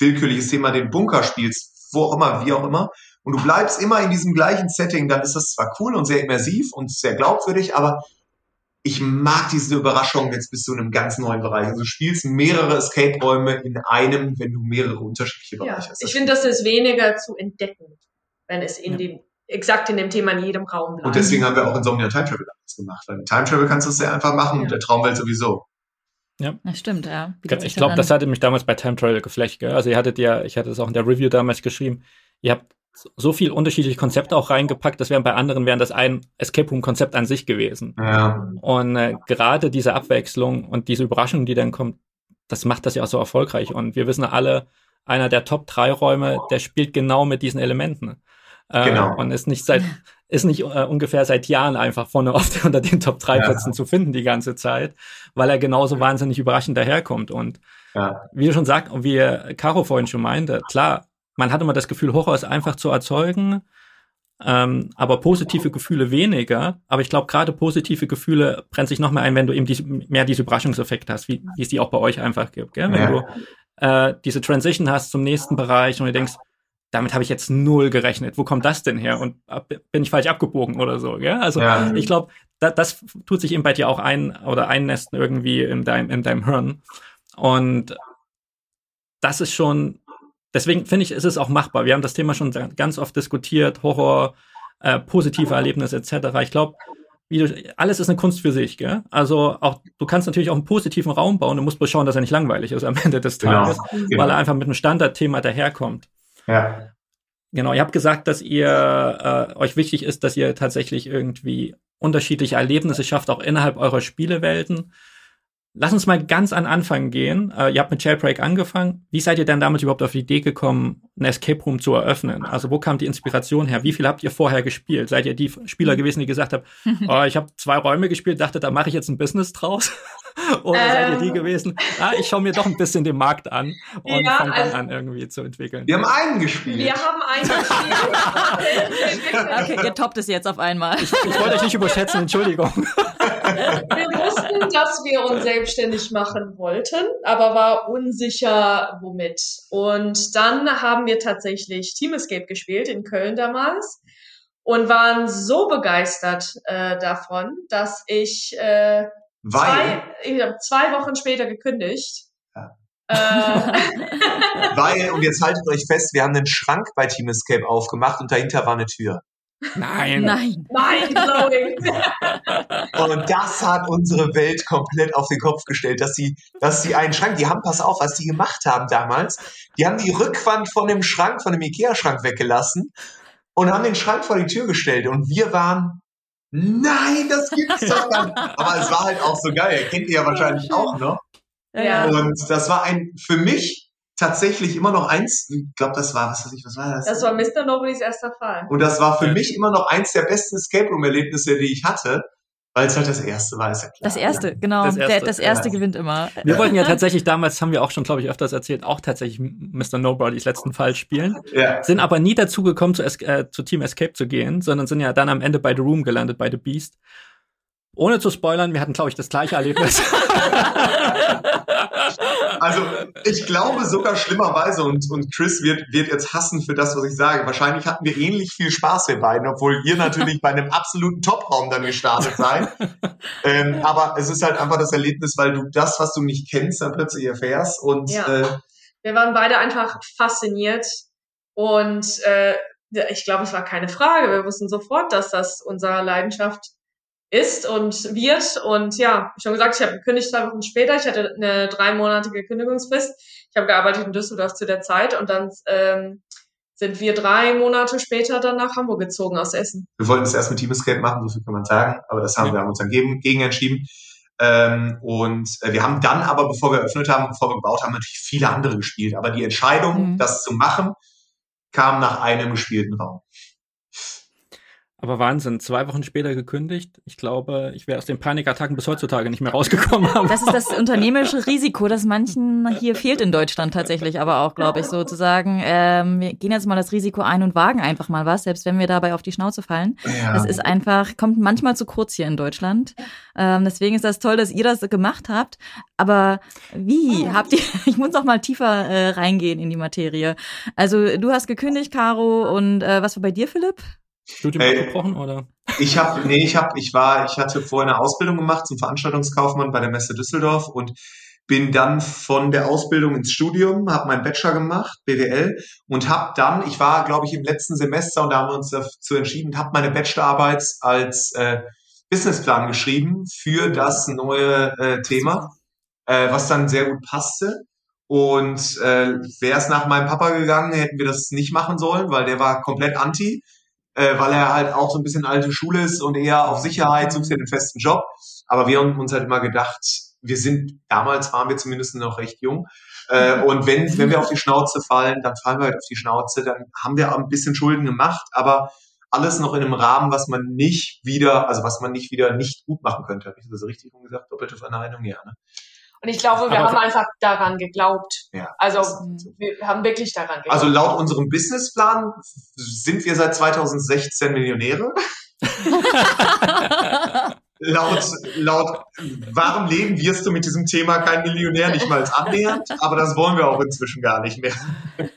willkürliches Thema, den Bunker spielst, wo auch immer, wie auch immer, und du bleibst immer in diesem gleichen Setting, dann ist das zwar cool und sehr immersiv und sehr glaubwürdig, aber ich mag diese Überraschung, jetzt bist du in einem ganz neuen Bereich. Also du spielst mehrere Escape-Räume in einem, wenn du mehrere unterschiedliche Bereiche ja, hast. Ich finde, das ist weniger zu entdecken, wenn es in ja. dem exakt in dem Thema in jedem Raum bleiben. Und deswegen haben wir auch Insomnia Time Travel damals gemacht, weil Time Travel kannst du sehr einfach machen ja. und der Traumwelt sowieso. Ja. Das stimmt, ja. ich glaube, das hatte mich damals bei Time Travel geflecht, gell? Also ihr hattet ja, ich hatte es auch in der Review damals geschrieben, ihr habt so viel unterschiedliche Konzepte auch reingepackt, das wären bei anderen wären das ein Escape Room Konzept an sich gewesen. Ja. Und äh, gerade diese Abwechslung und diese Überraschung, die dann kommt, das macht das ja auch so erfolgreich. Und wir wissen alle, einer der Top 3 Räume, der spielt genau mit diesen Elementen. Äh, genau. Und ist nicht seit, ist nicht äh, ungefähr seit Jahren einfach vorne auf unter den Top 3 Plätzen ja. zu finden die ganze Zeit, weil er genauso wahnsinnig überraschend daherkommt. Und ja. wie du schon sagst, und wie Caro vorhin schon meinte, klar, man hat immer das Gefühl, Horror ist einfach zu erzeugen, ähm, aber positive Gefühle weniger. Aber ich glaube, gerade positive Gefühle brennt sich noch mehr ein, wenn du eben diese, mehr diese Überraschungseffekte hast, wie, wie es die auch bei euch einfach gibt. Gell? Wenn ja. du äh, diese Transition hast zum nächsten Bereich und du denkst, damit habe ich jetzt null gerechnet. Wo kommt das denn her? Und bin ich falsch abgebogen oder so? Gell? Also ja. ich glaube, da, das tut sich eben bei dir auch ein oder einnästen irgendwie in deinem, in deinem Hirn. Und das ist schon, deswegen finde ich, ist es auch machbar. Wir haben das Thema schon ganz oft diskutiert, Horror, äh, positive Erlebnisse etc. Ich glaube, wie du, alles ist eine Kunst für sich, gell? Also auch, du kannst natürlich auch einen positiven Raum bauen, du musst bloß schauen, dass er nicht langweilig ist am Ende des genau. Tages, genau. weil er einfach mit einem Standardthema daherkommt. Ja. Genau, ihr habt gesagt, dass ihr äh, euch wichtig ist, dass ihr tatsächlich irgendwie unterschiedliche Erlebnisse schafft, auch innerhalb eurer Spielewelten. Lass uns mal ganz an Anfang gehen. Äh, ihr habt mit Jailbreak angefangen. Wie seid ihr denn damit überhaupt auf die Idee gekommen, ein Escape Room zu eröffnen? Also wo kam die Inspiration her? Wie viel habt ihr vorher gespielt? Seid ihr die Spieler gewesen, die gesagt haben, oh, ich habe zwei Räume gespielt, dachte, da mache ich jetzt ein Business draus? Oder ähm, seid ihr die ähm. gewesen? Ah, ich schaue mir doch ein bisschen den Markt an und ja, fange dann also, an, irgendwie zu entwickeln. Wir haben einen gespielt. Wir haben einen gespielt. okay, ihr toppt es jetzt auf einmal. Ich, ich wollte euch nicht überschätzen, Entschuldigung. Wir wussten, dass wir uns selbstständig machen wollten, aber war unsicher, womit. Und dann haben wir tatsächlich Team Escape gespielt in Köln damals und waren so begeistert äh, davon, dass ich äh, weil, zwei, ich habe zwei Wochen später gekündigt. Ja. Äh. Weil, und jetzt haltet euch fest, wir haben einen Schrank bei Team Escape aufgemacht und dahinter war eine Tür. Nein. Nein. Mindblowing. Und das hat unsere Welt komplett auf den Kopf gestellt, dass sie, dass sie einen Schrank, die haben, pass auf, was die gemacht haben damals, die haben die Rückwand von dem Schrank, von dem Ikea-Schrank weggelassen und haben den Schrank vor die Tür gestellt und wir waren, nein, das gibt's doch gar nicht. Aber es war halt auch so geil, kennt ihr ja wahrscheinlich auch noch. Ja. Und das war ein, für mich tatsächlich immer noch eins, ich glaube, das war, was weiß ich, was war das? Das war Mr. Nobody's erster Fall. Und das war für mich immer noch eins der besten Escape Room Erlebnisse, die ich hatte. Weil es halt das erste war, ist ja klar. Das erste, genau. Das erste, der, das erste ja. gewinnt immer. Wir wollten ja tatsächlich damals, haben wir auch schon, glaube ich, öfters erzählt, auch tatsächlich Mr. Nobody's letzten Fall spielen. Ja. Sind aber nie dazu gekommen, zu, äh, zu Team Escape zu gehen, sondern sind ja dann am Ende bei The Room gelandet, bei The Beast. Ohne zu spoilern, wir hatten, glaube ich, das gleiche Erlebnis. also ich glaube sogar schlimmerweise, und, und Chris wird, wird jetzt hassen für das, was ich sage. Wahrscheinlich hatten wir ähnlich viel Spaß, wir beiden, obwohl ihr natürlich bei einem absoluten Top-Raum dann gestartet seid. ähm, aber es ist halt einfach das Erlebnis, weil du das, was du nicht kennst, dann plötzlich erfährst. Und ja. äh, wir waren beide einfach fasziniert und äh, ich glaube, es war keine Frage. Wir wussten sofort, dass das unsere Leidenschaft ist und wird. Und ja, wie schon gesagt, ich habe gekündigt zwei Wochen später. Ich hatte eine dreimonatige Kündigungsfrist. Ich habe gearbeitet in Düsseldorf zu der Zeit und dann ähm, sind wir drei Monate später dann nach Hamburg gezogen aus Essen. Wir wollten es erst mit Team Escape machen, so viel kann man sagen, aber das haben ja. wir haben uns dann gegen, gegen entschieden. Ähm, und äh, wir haben dann aber, bevor wir eröffnet haben, bevor wir gebaut haben, natürlich viele andere gespielt. Aber die Entscheidung, mhm. das zu machen, kam nach einem gespielten Raum. Aber Wahnsinn, zwei Wochen später gekündigt. Ich glaube, ich wäre aus den Panikattacken bis heutzutage nicht mehr rausgekommen. Das ist das unternehmerische Risiko, das manchen hier fehlt in Deutschland tatsächlich, aber auch, glaube ich, sozusagen, ähm, wir gehen jetzt mal das Risiko ein und wagen einfach mal was, selbst wenn wir dabei auf die Schnauze fallen. Ja. Das ist einfach, kommt manchmal zu kurz hier in Deutschland. Ähm, deswegen ist das toll, dass ihr das gemacht habt. Aber wie habt ihr, ich muss noch mal tiefer äh, reingehen in die Materie. Also du hast gekündigt, Caro, und äh, was war bei dir, Philipp? Studium äh, abgebrochen oder? Ich habe, nee, ich habe, ich war, ich hatte vorher eine Ausbildung gemacht zum Veranstaltungskaufmann bei der Messe Düsseldorf und bin dann von der Ausbildung ins Studium, habe meinen Bachelor gemacht, BWL und habe dann, ich war, glaube ich, im letzten Semester und da haben wir uns dazu entschieden, habe meine Bachelorarbeit als äh, Businessplan geschrieben für das neue äh, Thema, äh, was dann sehr gut passte. Und äh, wäre es nach meinem Papa gegangen, hätten wir das nicht machen sollen, weil der war komplett anti äh, weil er halt auch so ein bisschen alte Schule ist und eher auf Sicherheit sucht er den festen Job. Aber wir haben uns halt immer gedacht, wir sind, damals waren wir zumindest noch recht jung. Äh, und wenn, wenn wir auf die Schnauze fallen, dann fallen wir halt auf die Schnauze, dann haben wir ein bisschen Schulden gemacht, aber alles noch in einem Rahmen, was man nicht wieder, also was man nicht wieder nicht gut machen könnte. Habe ich das richtig gesagt? Doppelte Verneinung, ja. Ne? Und ich glaube, wir Aber haben einfach daran geglaubt. Ja. Also wir haben wirklich daran geglaubt. Also laut unserem Businessplan sind wir seit 2016 Millionäre. laut, laut wahrem Leben wirst du mit diesem Thema kein Millionär, nicht mal annähernd, aber das wollen wir auch inzwischen gar nicht mehr.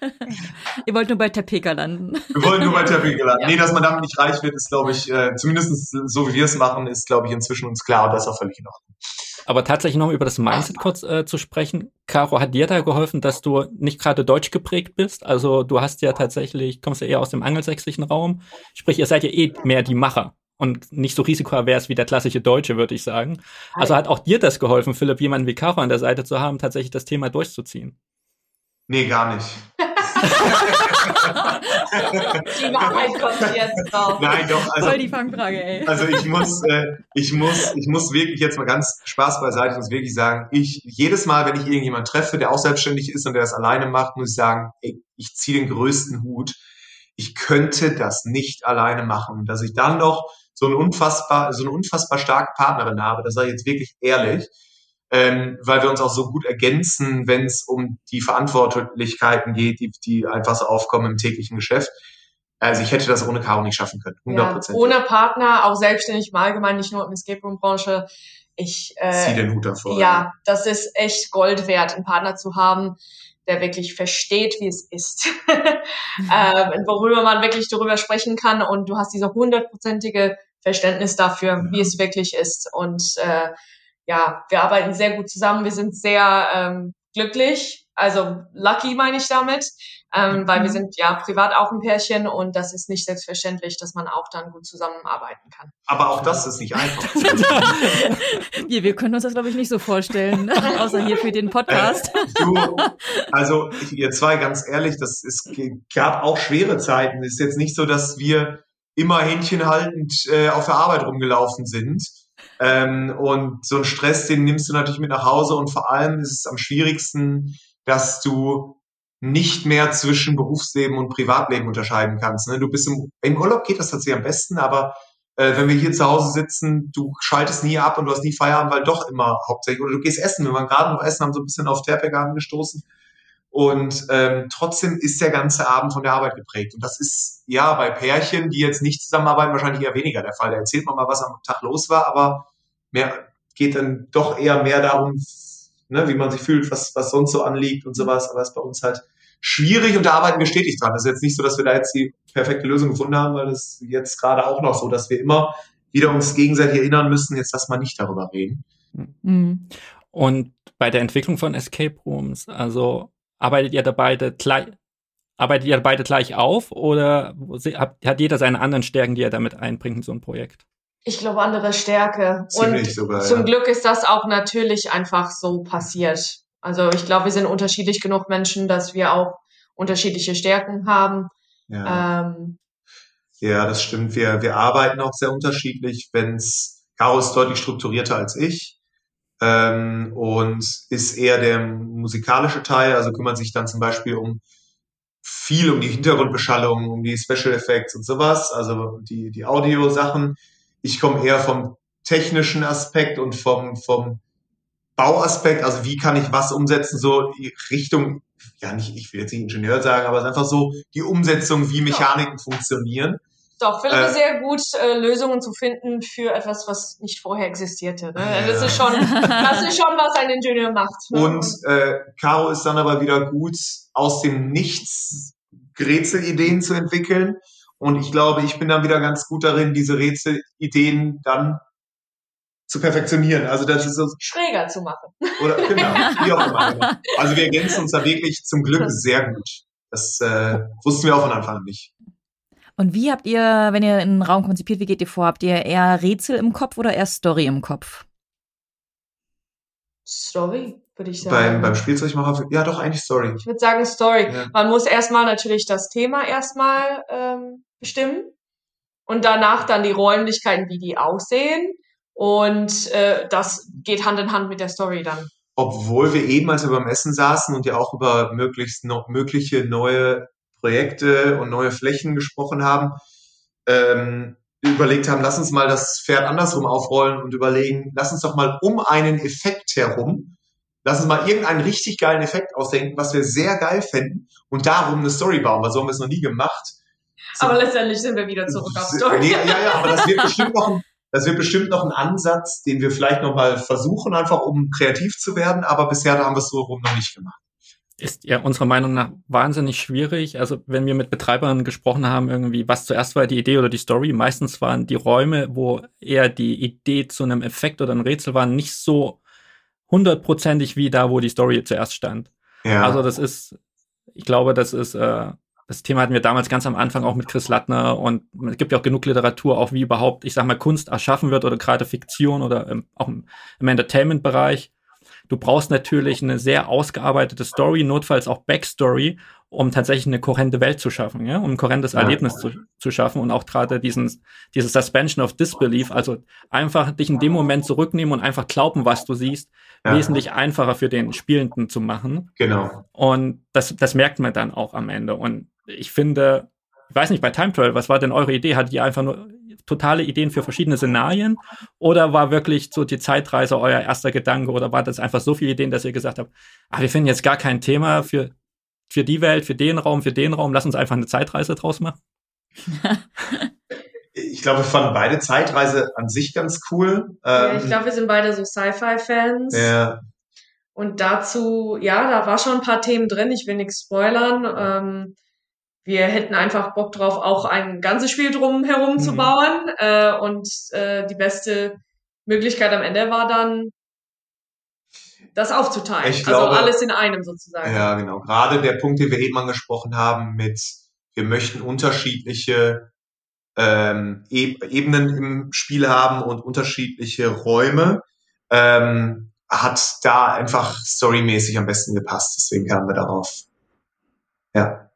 Ihr wollt nur bei Tapeka landen. Wir wollen nur bei Tapeka landen. Ja. Nee, dass man damit nicht reich wird, ist, glaube ich, äh, zumindest so wie wir es machen, ist, glaube ich, inzwischen uns klar und das ist auch völlig in Ordnung. Aber tatsächlich noch über das Mindset kurz äh, zu sprechen. Caro, hat dir da geholfen, dass du nicht gerade deutsch geprägt bist? Also du hast ja tatsächlich, kommst ja eher aus dem angelsächsischen Raum. Sprich, ihr seid ja eh mehr die Macher und nicht so risikoavers wie der klassische Deutsche, würde ich sagen. Also hat auch dir das geholfen, Philipp, jemanden wie Caro an der Seite zu haben, tatsächlich das Thema durchzuziehen? Nee, gar nicht. die Wahrheit kommt jetzt drauf. Nein, doch. Also, Voll die Fangfrage, ey. Also ich muss, äh, ich muss, ich muss wirklich jetzt mal ganz Spaß beiseite, ich muss wirklich sagen, ich, jedes Mal, wenn ich irgendjemanden treffe, der auch selbstständig ist und der das alleine macht, muss ich sagen, ey, ich ziehe den größten Hut. Ich könnte das nicht alleine machen. Dass ich dann noch so, ein unfassbar, so eine unfassbar starke Partnerin habe, das sage ich jetzt wirklich ehrlich, ähm, weil wir uns auch so gut ergänzen, wenn es um die Verantwortlichkeiten geht, die, die einfach so aufkommen im täglichen Geschäft. Also ich hätte das ohne Caro nicht schaffen können, 100%. Ja, ohne Partner, auch selbstständig im Allgemeinen, nicht nur im Escape Room Branche. Ich äh, zieh den Hut davor. Ja, das ist echt Gold wert, einen Partner zu haben, der wirklich versteht, wie es ist, ähm, worüber man wirklich darüber sprechen kann und du hast diese hundertprozentige Verständnis dafür, ja. wie es wirklich ist und äh, ja, wir arbeiten sehr gut zusammen. Wir sind sehr ähm, glücklich, also lucky meine ich damit, ähm, weil wir mhm. sind ja privat auch ein Pärchen und das ist nicht selbstverständlich, dass man auch dann gut zusammenarbeiten kann. Aber auch das ist nicht einfach. wir, wir können uns das, glaube ich, nicht so vorstellen, außer hier für den Podcast. Äh, du, also ihr zwei, ganz ehrlich, das ist, gab auch schwere Zeiten. Es ist jetzt nicht so, dass wir immer händchenhaltend äh, auf der Arbeit rumgelaufen sind. Ähm, und so einen Stress, den nimmst du natürlich mit nach Hause und vor allem ist es am schwierigsten, dass du nicht mehr zwischen Berufsleben und Privatleben unterscheiden kannst. Ne? Du bist im, im Urlaub geht das tatsächlich am besten, aber äh, wenn wir hier zu Hause sitzen, du schaltest nie ab und du hast nie Feierabend, weil doch immer hauptsächlich, oder du gehst essen, wir waren gerade noch essen, haben so ein bisschen auf Terpek angestoßen und ähm, trotzdem ist der ganze Abend von der Arbeit geprägt. Und das ist ja bei Pärchen, die jetzt nicht zusammenarbeiten, wahrscheinlich eher weniger der Fall. Da erzählt man mal, was am Tag los war, aber mehr geht dann doch eher mehr darum, ne, wie man sich fühlt, was, was sonst so anliegt und sowas. Aber es ist bei uns halt schwierig und da arbeiten wir stetig dran. Das ist jetzt nicht so, dass wir da jetzt die perfekte Lösung gefunden haben, weil das jetzt gerade auch noch so, dass wir immer wieder uns gegenseitig erinnern müssen, jetzt lass mal nicht darüber reden. Mhm. Und bei der Entwicklung von Escape Rooms, also arbeitet ihr da beide gleich, arbeitet ihr beide gleich auf oder hat jeder seine anderen Stärken, die er damit einbringt in so ein Projekt? Ich glaube, andere Stärke. Ziemlich und sogar, zum ja. Glück ist das auch natürlich einfach so passiert. Also ich glaube, wir sind unterschiedlich genug Menschen, dass wir auch unterschiedliche Stärken haben. Ja, ähm, ja das stimmt. Wir, wir arbeiten auch sehr unterschiedlich. Wenn's Caro ist deutlich strukturierter als ich ähm, und ist eher der musikalische Teil, also kümmert sich dann zum Beispiel um viel um die Hintergrundbeschallung, um die Special Effects und sowas, also die, die Audio-Sachen. Ich komme eher vom technischen Aspekt und vom, vom Bauaspekt, also wie kann ich was umsetzen, so Richtung, ja nicht, ich will jetzt nicht Ingenieur sagen, aber es ist einfach so die Umsetzung, wie Mechaniken ja. funktionieren. Doch, Philipp äh, ist sehr gut, äh, Lösungen zu finden für etwas, was nicht vorher existierte. Ne? Ja. Das ist schon, das ist schon, was ein Ingenieur macht. Ne? Und äh, Caro ist dann aber wieder gut, aus dem Nichts Rätselideen zu entwickeln. Und ich glaube, ich bin dann wieder ganz gut darin, diese Rätselideen dann zu perfektionieren. Also das ist so schräger zu machen. Oder genau, wie auch immer. Also wir ergänzen uns da wirklich zum Glück sehr gut. Das äh, wussten wir auch von Anfang an nicht. Und wie habt ihr, wenn ihr einen Raum konzipiert, wie geht ihr vor? Habt ihr eher Rätsel im Kopf oder eher Story im Kopf? Story, würde ich sagen. Beim, beim Spielzeugmacher, ja doch, eigentlich Story. Ich würde sagen Story. Ja. Man muss erstmal natürlich das Thema erstmal ähm, bestimmen und danach dann die Räumlichkeiten, wie die aussehen. Und äh, das geht Hand in Hand mit der Story dann. Obwohl wir eben, als wir beim Essen saßen und ja auch über möglichst noch mögliche neue Projekte und neue Flächen gesprochen haben, ähm, überlegt haben, lass uns mal das Pferd andersrum aufrollen und überlegen, lass uns doch mal um einen Effekt herum lass uns mal irgendeinen richtig geilen Effekt ausdenken, was wir sehr geil fänden und darum eine Story bauen, weil so haben wir es noch nie gemacht. So, aber letztendlich sind wir wieder zurück auf Story. Nee, ja, ja, aber das wird bestimmt noch ein, das wird bestimmt noch ein Ansatz, den wir vielleicht noch mal versuchen, einfach um kreativ zu werden, aber bisher haben wir es so rum noch nicht gemacht ist ja unserer Meinung nach wahnsinnig schwierig. Also wenn wir mit Betreibern gesprochen haben, irgendwie, was zuerst war die Idee oder die Story, meistens waren die Räume, wo eher die Idee zu einem Effekt oder einem Rätsel war, nicht so hundertprozentig wie da, wo die Story zuerst stand. Ja. Also das ist, ich glaube, das ist, äh, das Thema hatten wir damals ganz am Anfang auch mit Chris Lattner und es gibt ja auch genug Literatur, auch wie überhaupt, ich sag mal, Kunst erschaffen wird oder gerade Fiktion oder im, auch im, im Entertainment-Bereich Du brauchst natürlich eine sehr ausgearbeitete Story, notfalls auch Backstory, um tatsächlich eine kohärente Welt zu schaffen, ja, um ein kohärentes ja. Erlebnis zu, zu schaffen und auch gerade diesen, diese Suspension of Disbelief, also einfach dich in dem Moment zurücknehmen und einfach glauben, was du siehst, ja. wesentlich einfacher für den Spielenden zu machen. Genau. Und das, das merkt man dann auch am Ende. Und ich finde, ich weiß nicht, bei Time Travel, was war denn eure Idee? Hattet ihr einfach nur totale Ideen für verschiedene Szenarien? Oder war wirklich so die Zeitreise euer erster Gedanke? Oder war das einfach so viele Ideen, dass ihr gesagt habt, ah, wir finden jetzt gar kein Thema für, für die Welt, für den Raum, für den Raum, lass uns einfach eine Zeitreise draus machen? ich glaube, wir fanden beide Zeitreise an sich ganz cool. Ja, ich ähm, glaube, wir sind beide so Sci-Fi-Fans. Ja. Und dazu, ja, da war schon ein paar Themen drin. Ich will nichts spoilern. Ähm, wir hätten einfach Bock drauf, auch ein ganzes Spiel drum herum mhm. zu bauen. Äh, und äh, die beste Möglichkeit am Ende war dann, das aufzuteilen. Ich also glaube, also alles in einem sozusagen. Ja, genau. Gerade der Punkt, den wir eben angesprochen haben, mit wir möchten unterschiedliche ähm, Ebenen im Spiel haben und unterschiedliche Räume, ähm, hat da einfach storymäßig am besten gepasst. Deswegen kamen wir darauf. Ja.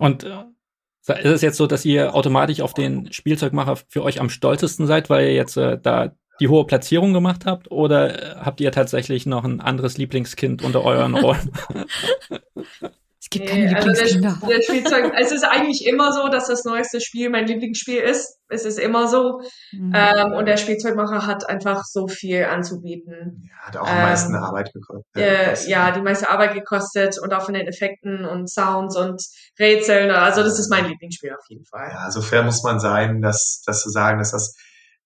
Und äh, ist es jetzt so, dass ihr automatisch auf den Spielzeugmacher für euch am stolzesten seid, weil ihr jetzt äh, da die hohe Platzierung gemacht habt? Oder äh, habt ihr tatsächlich noch ein anderes Lieblingskind unter euren Räumen? Es gibt keine nee, Lieblingskinder. Also der, der Spielzeug, es ist eigentlich immer so, dass das neueste Spiel mein Lieblingsspiel ist. Es ist immer so. Mhm. Ähm, und der Spielzeugmacher hat einfach so viel anzubieten. Ja, hat auch am meisten ähm, Arbeit gekostet. Äh, ja, die meiste Arbeit gekostet und auch von den Effekten und Sounds und Rätseln. Also das ist mein Lieblingsspiel auf jeden Fall. Ja, so fair muss man sein, dass, dass zu sagen, dass das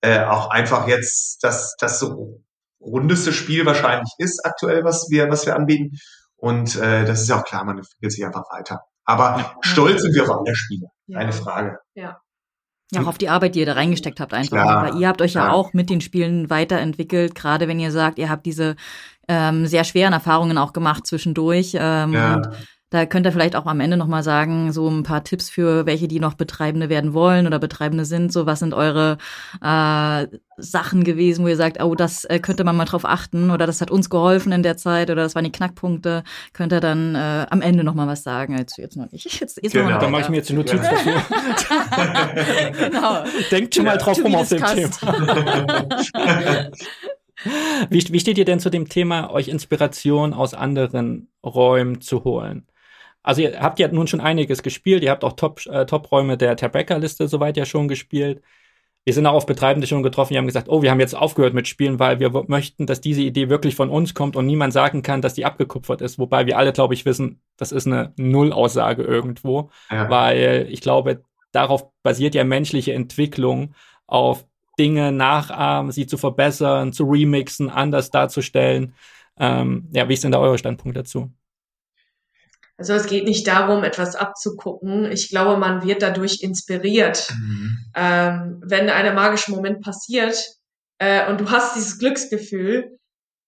äh, auch einfach jetzt das, das so rundeste Spiel wahrscheinlich ist aktuell, was wir, was wir anbieten. Und äh, das ist ja auch klar, man entwickelt sich einfach weiter. Aber ja. stolz sind wir auf alle Spiele, ja. keine Frage. Ja. Ja, auch auf die Arbeit, die ihr da reingesteckt habt einfach. Ja, Aber ihr habt euch ja, ja auch mit den Spielen weiterentwickelt, gerade wenn ihr sagt, ihr habt diese ähm, sehr schweren Erfahrungen auch gemacht zwischendurch. Ähm, ja. Und da könnt ihr vielleicht auch am Ende nochmal sagen, so ein paar Tipps für welche, die noch Betreibende werden wollen oder Betreibende sind. So, was sind eure äh, Sachen gewesen, wo ihr sagt, oh, das äh, könnte man mal drauf achten oder das hat uns geholfen in der Zeit oder das waren die Knackpunkte. Könnt ihr dann äh, am Ende nochmal was sagen? Jetzt, jetzt noch nicht. Jetzt, jetzt genau. Dann mache ich mir jetzt die Notiz ja. dafür. genau. Denkt schon mal drauf rum auf dem Thema. Wie, wie steht ihr denn zu dem Thema, euch Inspiration aus anderen Räumen zu holen? Also ihr habt ja nun schon einiges gespielt, ihr habt auch Top, äh, Top-Räume der Tabrecker-Liste soweit ja schon gespielt. Wir sind auch auf Betreibende schon getroffen, die haben gesagt, oh, wir haben jetzt aufgehört mit Spielen, weil wir möchten, dass diese Idee wirklich von uns kommt und niemand sagen kann, dass die abgekupfert ist. Wobei wir alle, glaube ich, wissen, das ist eine Nullaussage irgendwo, ja. weil ich glaube, darauf basiert ja menschliche Entwicklung, auf Dinge nachahmen, sie zu verbessern, zu remixen, anders darzustellen. Ähm, ja, wie ist denn da euer Standpunkt dazu? Also es geht nicht darum, etwas abzugucken. Ich glaube, man wird dadurch inspiriert. Mhm. Ähm, wenn ein magischer Moment passiert äh, und du hast dieses Glücksgefühl,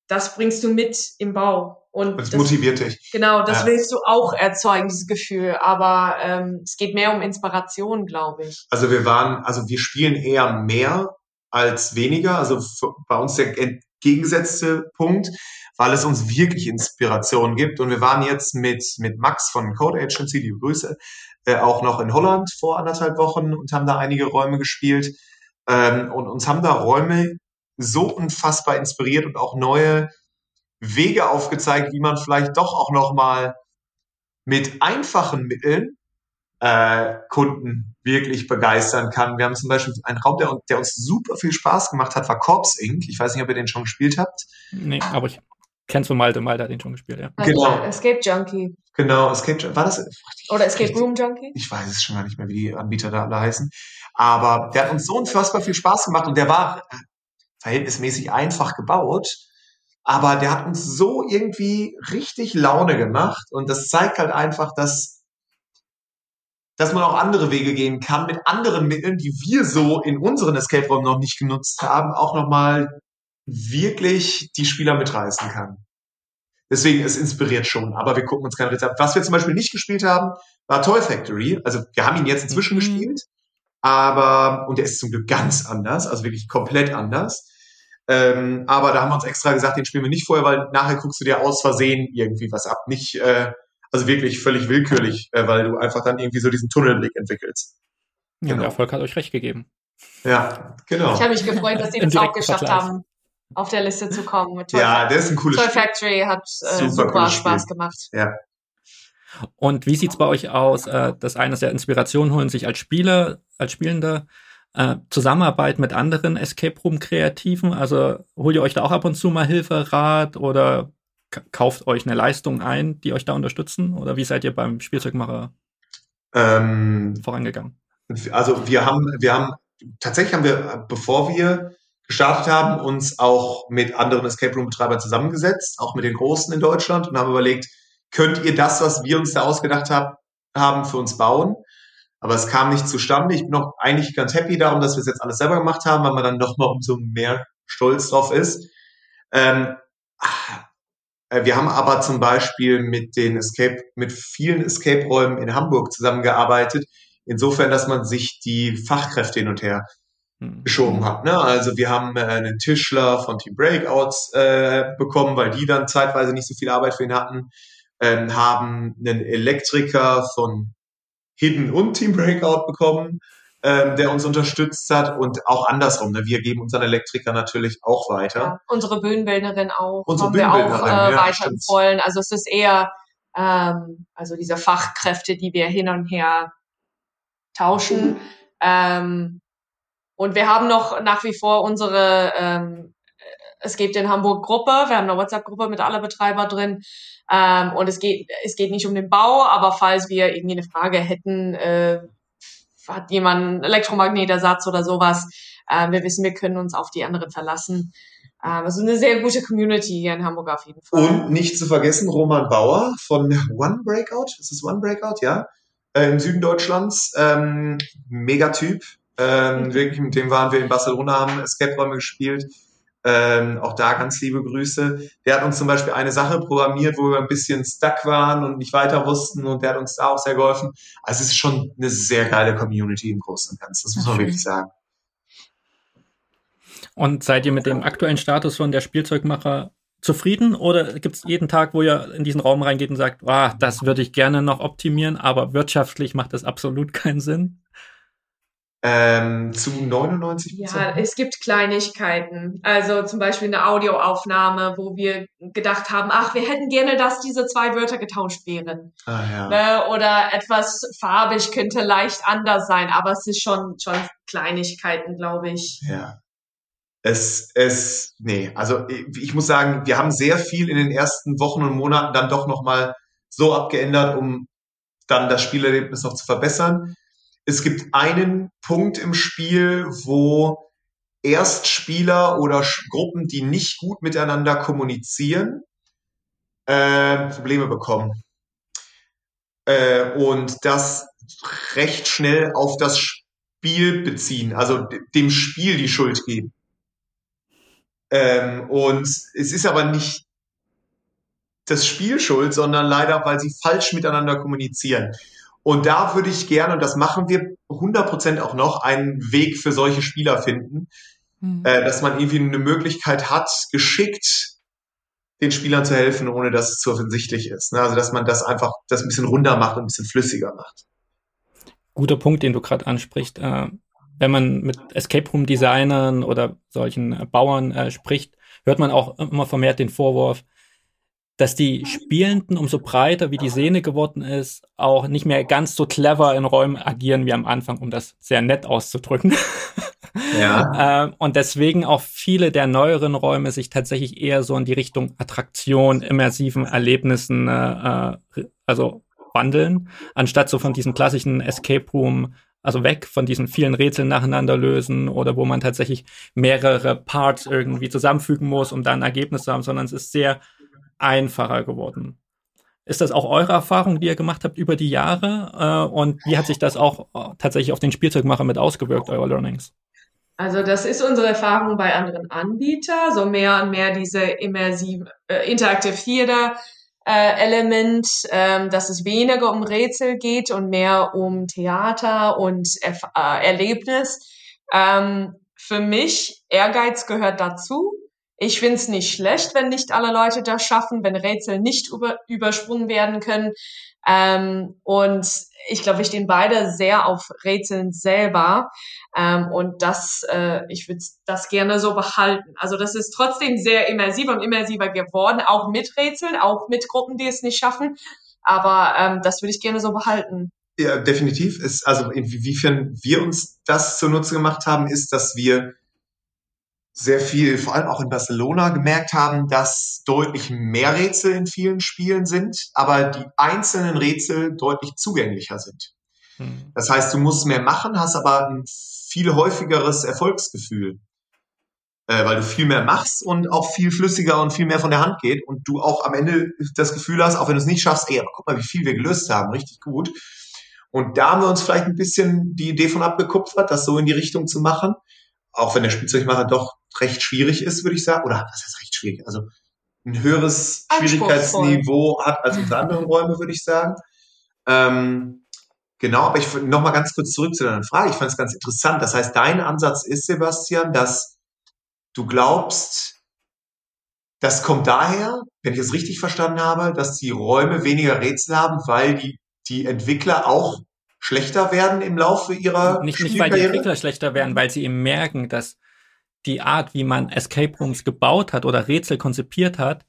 das bringst du mit im Bau. Und das, das motiviert dich. Genau, das ja. willst du auch erzeugen, dieses Gefühl. Aber ähm, es geht mehr um Inspiration, glaube ich. Also wir waren, also wir spielen eher mehr als weniger. Also bei uns der entgegengesetzte Punkt weil es uns wirklich Inspiration gibt. Und wir waren jetzt mit, mit Max von Code Agency, liebe Grüße, äh, auch noch in Holland vor anderthalb Wochen und haben da einige Räume gespielt. Ähm, und uns haben da Räume so unfassbar inspiriert und auch neue Wege aufgezeigt, wie man vielleicht doch auch noch mal mit einfachen Mitteln äh, Kunden wirklich begeistern kann. Wir haben zum Beispiel einen Raum, der, der, uns super viel Spaß gemacht hat, war Corps Inc. Ich weiß nicht, ob ihr den schon gespielt habt. Nee, aber ich kenn's von Malte. Malte hat den schon gespielt, ja. Genau. Escape Junkie. Genau, Escape Junkie. War das? Oder Escape Room Junkie? Ich weiß es schon gar nicht mehr, wie die Anbieter da alle heißen. Aber der hat uns so unfassbar viel Spaß gemacht und der war verhältnismäßig einfach gebaut. Aber der hat uns so irgendwie richtig Laune gemacht und das zeigt halt einfach, dass dass man auch andere Wege gehen kann, mit anderen Mitteln, die wir so in unseren Escape-Räumen noch nicht genutzt haben, auch nochmal wirklich die Spieler mitreißen kann. Deswegen, es inspiriert schon, aber wir gucken uns kein Rezept. Was wir zum Beispiel nicht gespielt haben, war Toy Factory. Also wir haben ihn jetzt inzwischen mhm. gespielt, aber, und der ist zum Glück ganz anders, also wirklich komplett anders. Ähm, aber da haben wir uns extra gesagt, den spielen wir nicht vorher, weil nachher guckst du dir aus Versehen irgendwie was ab. Nicht, äh, also wirklich völlig willkürlich, äh, weil du einfach dann irgendwie so diesen Tunnelblick entwickelst. Ja, genau. der Erfolg hat euch recht gegeben. Ja, genau. Ich habe mich gefreut, dass sie das auch geschafft haben, auf der Liste zu kommen. Mit Toy ja, der ist ein cooles Toy Factory hat äh, super, super Spaß Spiel. gemacht. Ja. Und wie sieht's bei euch aus? Äh, das eine ist ja Inspiration holen sich als Spieler, als Spielende, äh, Zusammenarbeit mit anderen Escape Room Kreativen. Also holt ihr euch da auch ab und zu mal Hilfe, Rat oder kauft euch eine Leistung ein, die euch da unterstützen? Oder wie seid ihr beim Spielzeugmacher ähm, vorangegangen? Also wir haben, wir haben, tatsächlich haben wir, bevor wir gestartet haben, uns auch mit anderen Escape Room Betreibern zusammengesetzt, auch mit den Großen in Deutschland und haben überlegt, könnt ihr das, was wir uns da ausgedacht haben, haben für uns bauen? Aber es kam nicht zustande. Ich bin auch eigentlich ganz happy darum, dass wir es jetzt alles selber gemacht haben, weil man dann noch mal umso mehr stolz drauf ist. Ähm, äh, wir haben aber zum Beispiel mit den Escape, mit vielen Escape-Räumen in Hamburg zusammengearbeitet. Insofern, dass man sich die Fachkräfte hin und her hm. geschoben hat. Ne? Also wir haben äh, einen Tischler von Team Breakouts äh, bekommen, weil die dann zeitweise nicht so viel Arbeit für ihn hatten. Ähm, haben einen Elektriker von Hidden und Team Breakout bekommen ähm, der uns unterstützt hat und auch andersrum. Ne? Wir geben unseren Elektriker natürlich auch weiter. Ja, unsere Bühnenbildnerin auch. Unsere haben wir auch äh, ja, weiterempfohlen. Also es ist eher ähm, also diese Fachkräfte, die wir hin und her tauschen. Mhm. Ähm, und wir haben noch nach wie vor unsere, ähm, es gibt in Hamburg Gruppe, wir haben eine WhatsApp-Gruppe mit aller Betreiber drin. Ähm, und es geht, es geht nicht um den Bau, aber falls wir irgendwie eine Frage hätten, äh, hat jemand einen Elektromagnetersatz oder sowas. Ähm, wir wissen, wir können uns auf die anderen verlassen. Ähm, also eine sehr gute Community hier in Hamburg auf jeden Fall. Und nicht zu vergessen, Roman Bauer von One Breakout. Ist es One Breakout? Ja. Äh, Im Süden Deutschlands. Ähm, Megatyp. Ähm, wirklich, mit dem waren wir in Barcelona, haben Escape-Räume gespielt. Ähm, auch da ganz liebe Grüße. Der hat uns zum Beispiel eine Sache programmiert, wo wir ein bisschen stuck waren und nicht weiter wussten und der hat uns da auch sehr geholfen. Also es ist schon eine sehr geile Community im Großen und Ganzen, das muss man wirklich sagen. Und seid ihr mit dem aktuellen Status von der Spielzeugmacher zufrieden oder gibt es jeden Tag, wo ihr in diesen Raum reingeht und sagt, ah, das würde ich gerne noch optimieren, aber wirtschaftlich macht das absolut keinen Sinn? Ähm, zu 99 Ja, es gibt Kleinigkeiten. Also zum Beispiel eine Audioaufnahme, wo wir gedacht haben, ach, wir hätten gerne, dass diese zwei Wörter getauscht wären. Ah, ja. ne? Oder etwas farbig könnte leicht anders sein, aber es ist schon, schon Kleinigkeiten, glaube ich. Ja. Es, es, nee, also ich, ich muss sagen, wir haben sehr viel in den ersten Wochen und Monaten dann doch nochmal so abgeändert, um dann das Spielerlebnis noch zu verbessern es gibt einen Punkt im Spiel, wo Erstspieler oder Gruppen, die nicht gut miteinander kommunizieren, äh, Probleme bekommen. Äh, und das recht schnell auf das Spiel beziehen, also dem Spiel die Schuld geben. Ähm, und es ist aber nicht das Spiel schuld, sondern leider, weil sie falsch miteinander kommunizieren. Und da würde ich gerne, und das machen wir 100% auch noch, einen Weg für solche Spieler finden, mhm. äh, dass man irgendwie eine Möglichkeit hat, geschickt den Spielern zu helfen, ohne dass es zu offensichtlich ist. Ne? Also dass man das einfach das ein bisschen runder macht und ein bisschen flüssiger macht. Guter Punkt, den du gerade ansprichst. Äh, wenn man mit Escape Room Designern oder solchen äh, Bauern äh, spricht, hört man auch immer vermehrt den Vorwurf, dass die Spielenden, umso breiter wie die Szene geworden ist, auch nicht mehr ganz so clever in Räumen agieren wie am Anfang, um das sehr nett auszudrücken. Ja. äh, und deswegen auch viele der neueren Räume sich tatsächlich eher so in die Richtung Attraktion, immersiven Erlebnissen, äh, äh also wandeln, anstatt so von diesem klassischen Escape Room also weg von diesen vielen Rätseln nacheinander lösen oder wo man tatsächlich mehrere Parts irgendwie zusammenfügen muss, um dann ein Ergebnis zu haben, sondern es ist sehr einfacher geworden. Ist das auch eure Erfahrung, die ihr gemacht habt über die Jahre? Äh, und wie hat sich das auch äh, tatsächlich auf den Spielzeugmacher mit ausgewirkt, eure Learnings? Also das ist unsere Erfahrung bei anderen Anbietern, so mehr und mehr diese immersive, äh, Interactive Theater äh, Element, ähm, dass es weniger um Rätsel geht und mehr um Theater und Erf äh, Erlebnis. Ähm, für mich, Ehrgeiz gehört dazu. Ich finde es nicht schlecht, wenn nicht alle Leute das schaffen, wenn Rätsel nicht über, übersprungen werden können. Ähm, und ich glaube, wir stehen beide sehr auf Rätseln selber. Ähm, und das, äh, ich würde das gerne so behalten. Also das ist trotzdem sehr immersiv und immersiver geworden, auch mit Rätseln, auch mit Gruppen, die es nicht schaffen. Aber ähm, das würde ich gerne so behalten. Ja, definitiv. Ist, also inwiefern wir uns das zunutze gemacht haben, ist, dass wir sehr viel, vor allem auch in Barcelona, gemerkt haben, dass deutlich mehr Rätsel in vielen Spielen sind, aber die einzelnen Rätsel deutlich zugänglicher sind. Hm. Das heißt, du musst mehr machen, hast aber ein viel häufigeres Erfolgsgefühl, äh, weil du viel mehr machst und auch viel flüssiger und viel mehr von der Hand geht und du auch am Ende das Gefühl hast, auch wenn du es nicht schaffst, ey, aber guck mal, wie viel wir gelöst haben, richtig gut. Und da haben wir uns vielleicht ein bisschen die Idee von abgekupfert, das so in die Richtung zu machen auch wenn der Spielzeugmacher doch recht schwierig ist, würde ich sagen, oder was heißt recht schwierig? Also ein höheres Schwierigkeitsniveau hat als unsere anderen Räume, würde ich sagen. Ähm, genau, aber ich noch mal ganz kurz zurück zu deiner Frage. Ich fand es ganz interessant. Das heißt, dein Ansatz ist, Sebastian, dass du glaubst, das kommt daher, wenn ich es richtig verstanden habe, dass die Räume weniger Rätsel haben, weil die, die Entwickler auch schlechter werden im Laufe ihrer Nicht, nicht weil die Entwickler schlechter werden, weil sie eben merken, dass die Art, wie man Escape Rooms gebaut hat oder Rätsel konzipiert hat,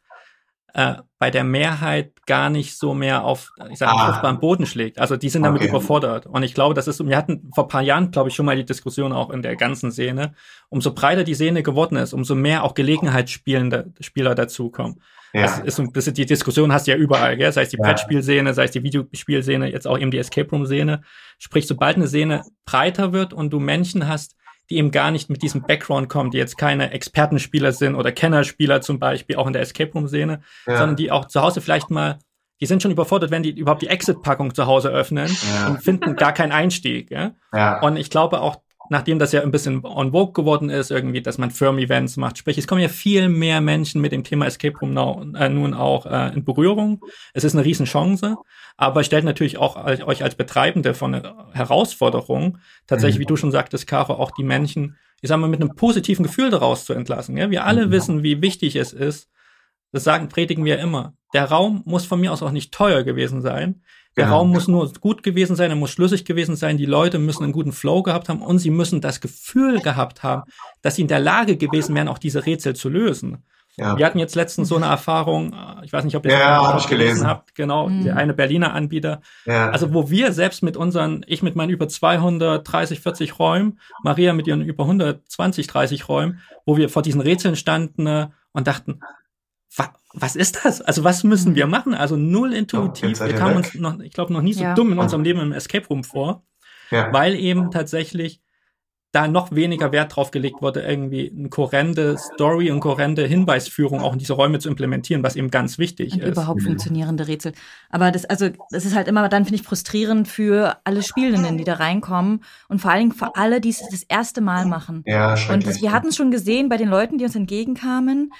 äh, bei der Mehrheit gar nicht so mehr auf, ich sage, ah. fruchtbaren Boden schlägt. Also die sind damit okay. überfordert. Und ich glaube, das ist, wir hatten vor paar Jahren, glaube ich, schon mal die Diskussion auch in der ganzen Szene. Umso breiter die Szene geworden ist, umso mehr auch Gelegenheitsspielende Spieler dazukommen. Ja. Das ist, das ist die Diskussion hast du ja überall, gell? sei es die ja. Brettspielszene, sei es die Videospielszene, jetzt auch eben die Escape Room Szene. Sprich, sobald eine Szene breiter wird und du Menschen hast, die eben gar nicht mit diesem Background kommen, die jetzt keine Expertenspieler sind oder Kennerspieler zum Beispiel, auch in der Escape Room Szene, ja. sondern die auch zu Hause vielleicht mal die sind schon überfordert, wenn die überhaupt die Exit-Packung zu Hause öffnen ja. und finden gar keinen Einstieg. Ja? ja? Und ich glaube auch, nachdem das ja ein bisschen on vogue geworden ist, irgendwie, dass man Firm-Events macht. Sprich, es kommen ja viel mehr Menschen mit dem Thema Escape Room now, äh, nun auch äh, in Berührung. Es ist eine Riesenchance, aber stellt natürlich auch als, euch als Betreibende von einer Herausforderung, tatsächlich, mhm. wie du schon sagtest, Caro, auch die Menschen, ich sag mal, mit einem positiven Gefühl daraus zu entlassen. Ja? Wir alle mhm. wissen, wie wichtig es ist, das sagen, predigen wir immer. Der Raum muss von mir aus auch nicht teuer gewesen sein. Der genau. Raum muss nur gut gewesen sein, er muss schlüssig gewesen sein, die Leute müssen einen guten Flow gehabt haben und sie müssen das Gefühl gehabt haben, dass sie in der Lage gewesen wären, auch diese Rätsel zu lösen. Ja. Wir hatten jetzt letztens so eine Erfahrung, äh, ich weiß nicht, ob ihr ja, das hab gelesen habt, genau, mhm. der eine Berliner Anbieter. Ja. Also wo wir selbst mit unseren, ich mit meinen über 230, 40 Räumen, Maria mit ihren über 120, 30 Räumen, wo wir vor diesen Rätseln standen äh, und dachten, was ist das? Also was müssen wir mhm. machen? Also null intuitiv. wir kamen uns noch, ich glaube, noch nie so ja. dumm in unserem Leben im Escape Room vor, ja. weil eben tatsächlich da noch weniger Wert drauf gelegt wurde, irgendwie eine kohärente Story und kohärente Hinweisführung auch in diese Räume zu implementieren, was eben ganz wichtig und ist. Überhaupt funktionierende Rätsel. Aber das, also, das ist halt immer dann, finde ich, frustrierend für alle Spielenden, die da reinkommen und vor allen Dingen für alle, die es das erste Mal machen. Ja, und das, wir hatten es schon gesehen bei den Leuten, die uns entgegenkamen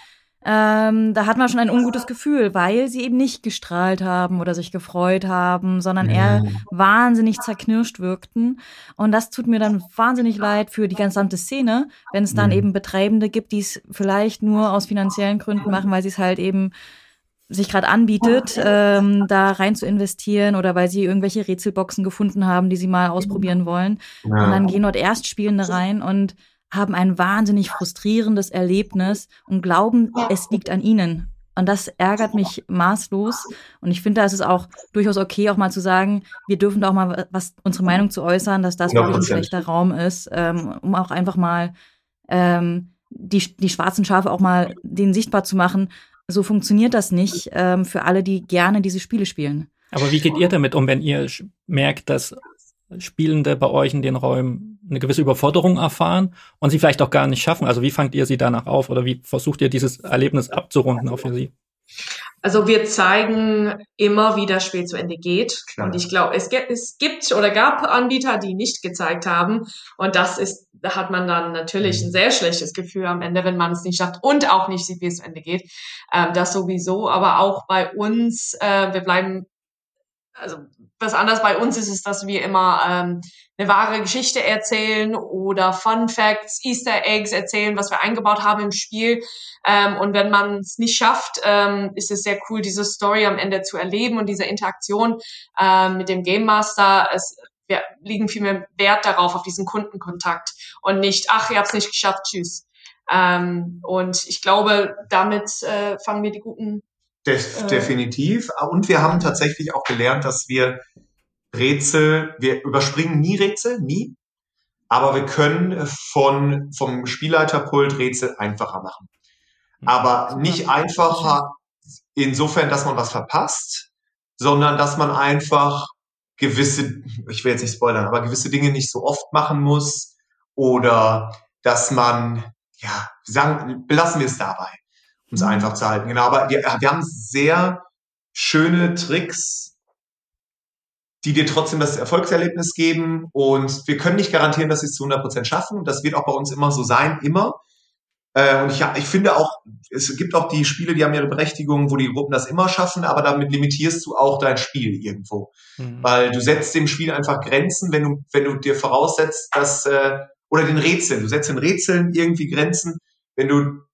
ähm, da hat man schon ein ungutes Gefühl, weil sie eben nicht gestrahlt haben oder sich gefreut haben, sondern eher wahnsinnig zerknirscht wirkten. Und das tut mir dann wahnsinnig leid für die gesamte Szene, wenn es dann eben Betreibende gibt, die es vielleicht nur aus finanziellen Gründen machen, weil sie es halt eben sich gerade anbietet, ähm, da rein zu investieren oder weil sie irgendwelche Rätselboxen gefunden haben, die sie mal ausprobieren wollen. Ja. Und dann gehen dort Erstspielende rein und haben ein wahnsinnig frustrierendes Erlebnis und glauben, es liegt an ihnen. Und das ärgert mich maßlos. Und ich finde, da ist es auch durchaus okay, auch mal zu sagen, wir dürfen da auch mal was unsere Meinung zu äußern, dass das 100%. wirklich ein schlechter Raum ist, ähm, um auch einfach mal ähm, die, die schwarzen Schafe auch mal denen sichtbar zu machen. So funktioniert das nicht ähm, für alle, die gerne diese Spiele spielen. Aber wie geht ihr damit um, wenn ihr merkt, dass Spielende bei euch in den Räumen eine gewisse Überforderung erfahren und sie vielleicht auch gar nicht schaffen? Also wie fangt ihr sie danach auf oder wie versucht ihr dieses Erlebnis abzurunden auch für sie? Also wir zeigen immer, wie das Spiel zu Ende geht. Klar. Und ich glaube, es, es gibt oder gab Anbieter, die nicht gezeigt haben. Und das ist, da hat man dann natürlich ein mhm. sehr schlechtes Gefühl am Ende, wenn man es nicht schafft und auch nicht sieht, wie es zu Ende geht. Ähm, das sowieso. Aber auch bei uns, äh, wir bleiben also was anders bei uns ist, ist, dass wir immer ähm, eine wahre Geschichte erzählen oder Fun Facts, Easter Eggs erzählen, was wir eingebaut haben im Spiel. Ähm, und wenn man es nicht schafft, ähm, ist es sehr cool, diese Story am Ende zu erleben und diese Interaktion ähm, mit dem Game Master. Es, wir liegen viel mehr Wert darauf, auf diesen Kundenkontakt und nicht, ach, ihr habt es nicht geschafft, tschüss. Ähm, und ich glaube, damit äh, fangen wir die guten Def äh. Definitiv. Und wir haben tatsächlich auch gelernt, dass wir Rätsel, wir überspringen nie Rätsel, nie. Aber wir können von, vom Spielleiterpult Rätsel einfacher machen. Hm. Aber nicht einfacher insofern, dass man was verpasst, sondern dass man einfach gewisse, ich will jetzt nicht spoilern, aber gewisse Dinge nicht so oft machen muss oder dass man, ja, sagen, belassen wir es dabei um es mhm. einfach zu halten. Genau, aber wir, wir haben sehr schöne Tricks, die dir trotzdem das Erfolgserlebnis geben. Und wir können nicht garantieren, dass sie es zu 100 Prozent schaffen. Und das wird auch bei uns immer so sein, immer. Äh, und ich, ich finde auch, es gibt auch die Spiele, die haben ihre Berechtigung, wo die Gruppen das immer schaffen, aber damit limitierst du auch dein Spiel irgendwo. Mhm. Weil du setzt dem Spiel einfach Grenzen, wenn du, wenn du dir voraussetzt, dass, äh, oder den Rätseln, du setzt den Rätseln irgendwie Grenzen, wenn du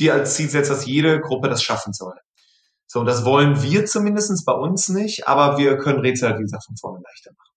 die als Ziel setzt, dass jede Gruppe das schaffen soll. So, und das wollen wir zumindestens bei uns nicht, aber wir können Rätsel, wie gesagt, von vorne leichter machen.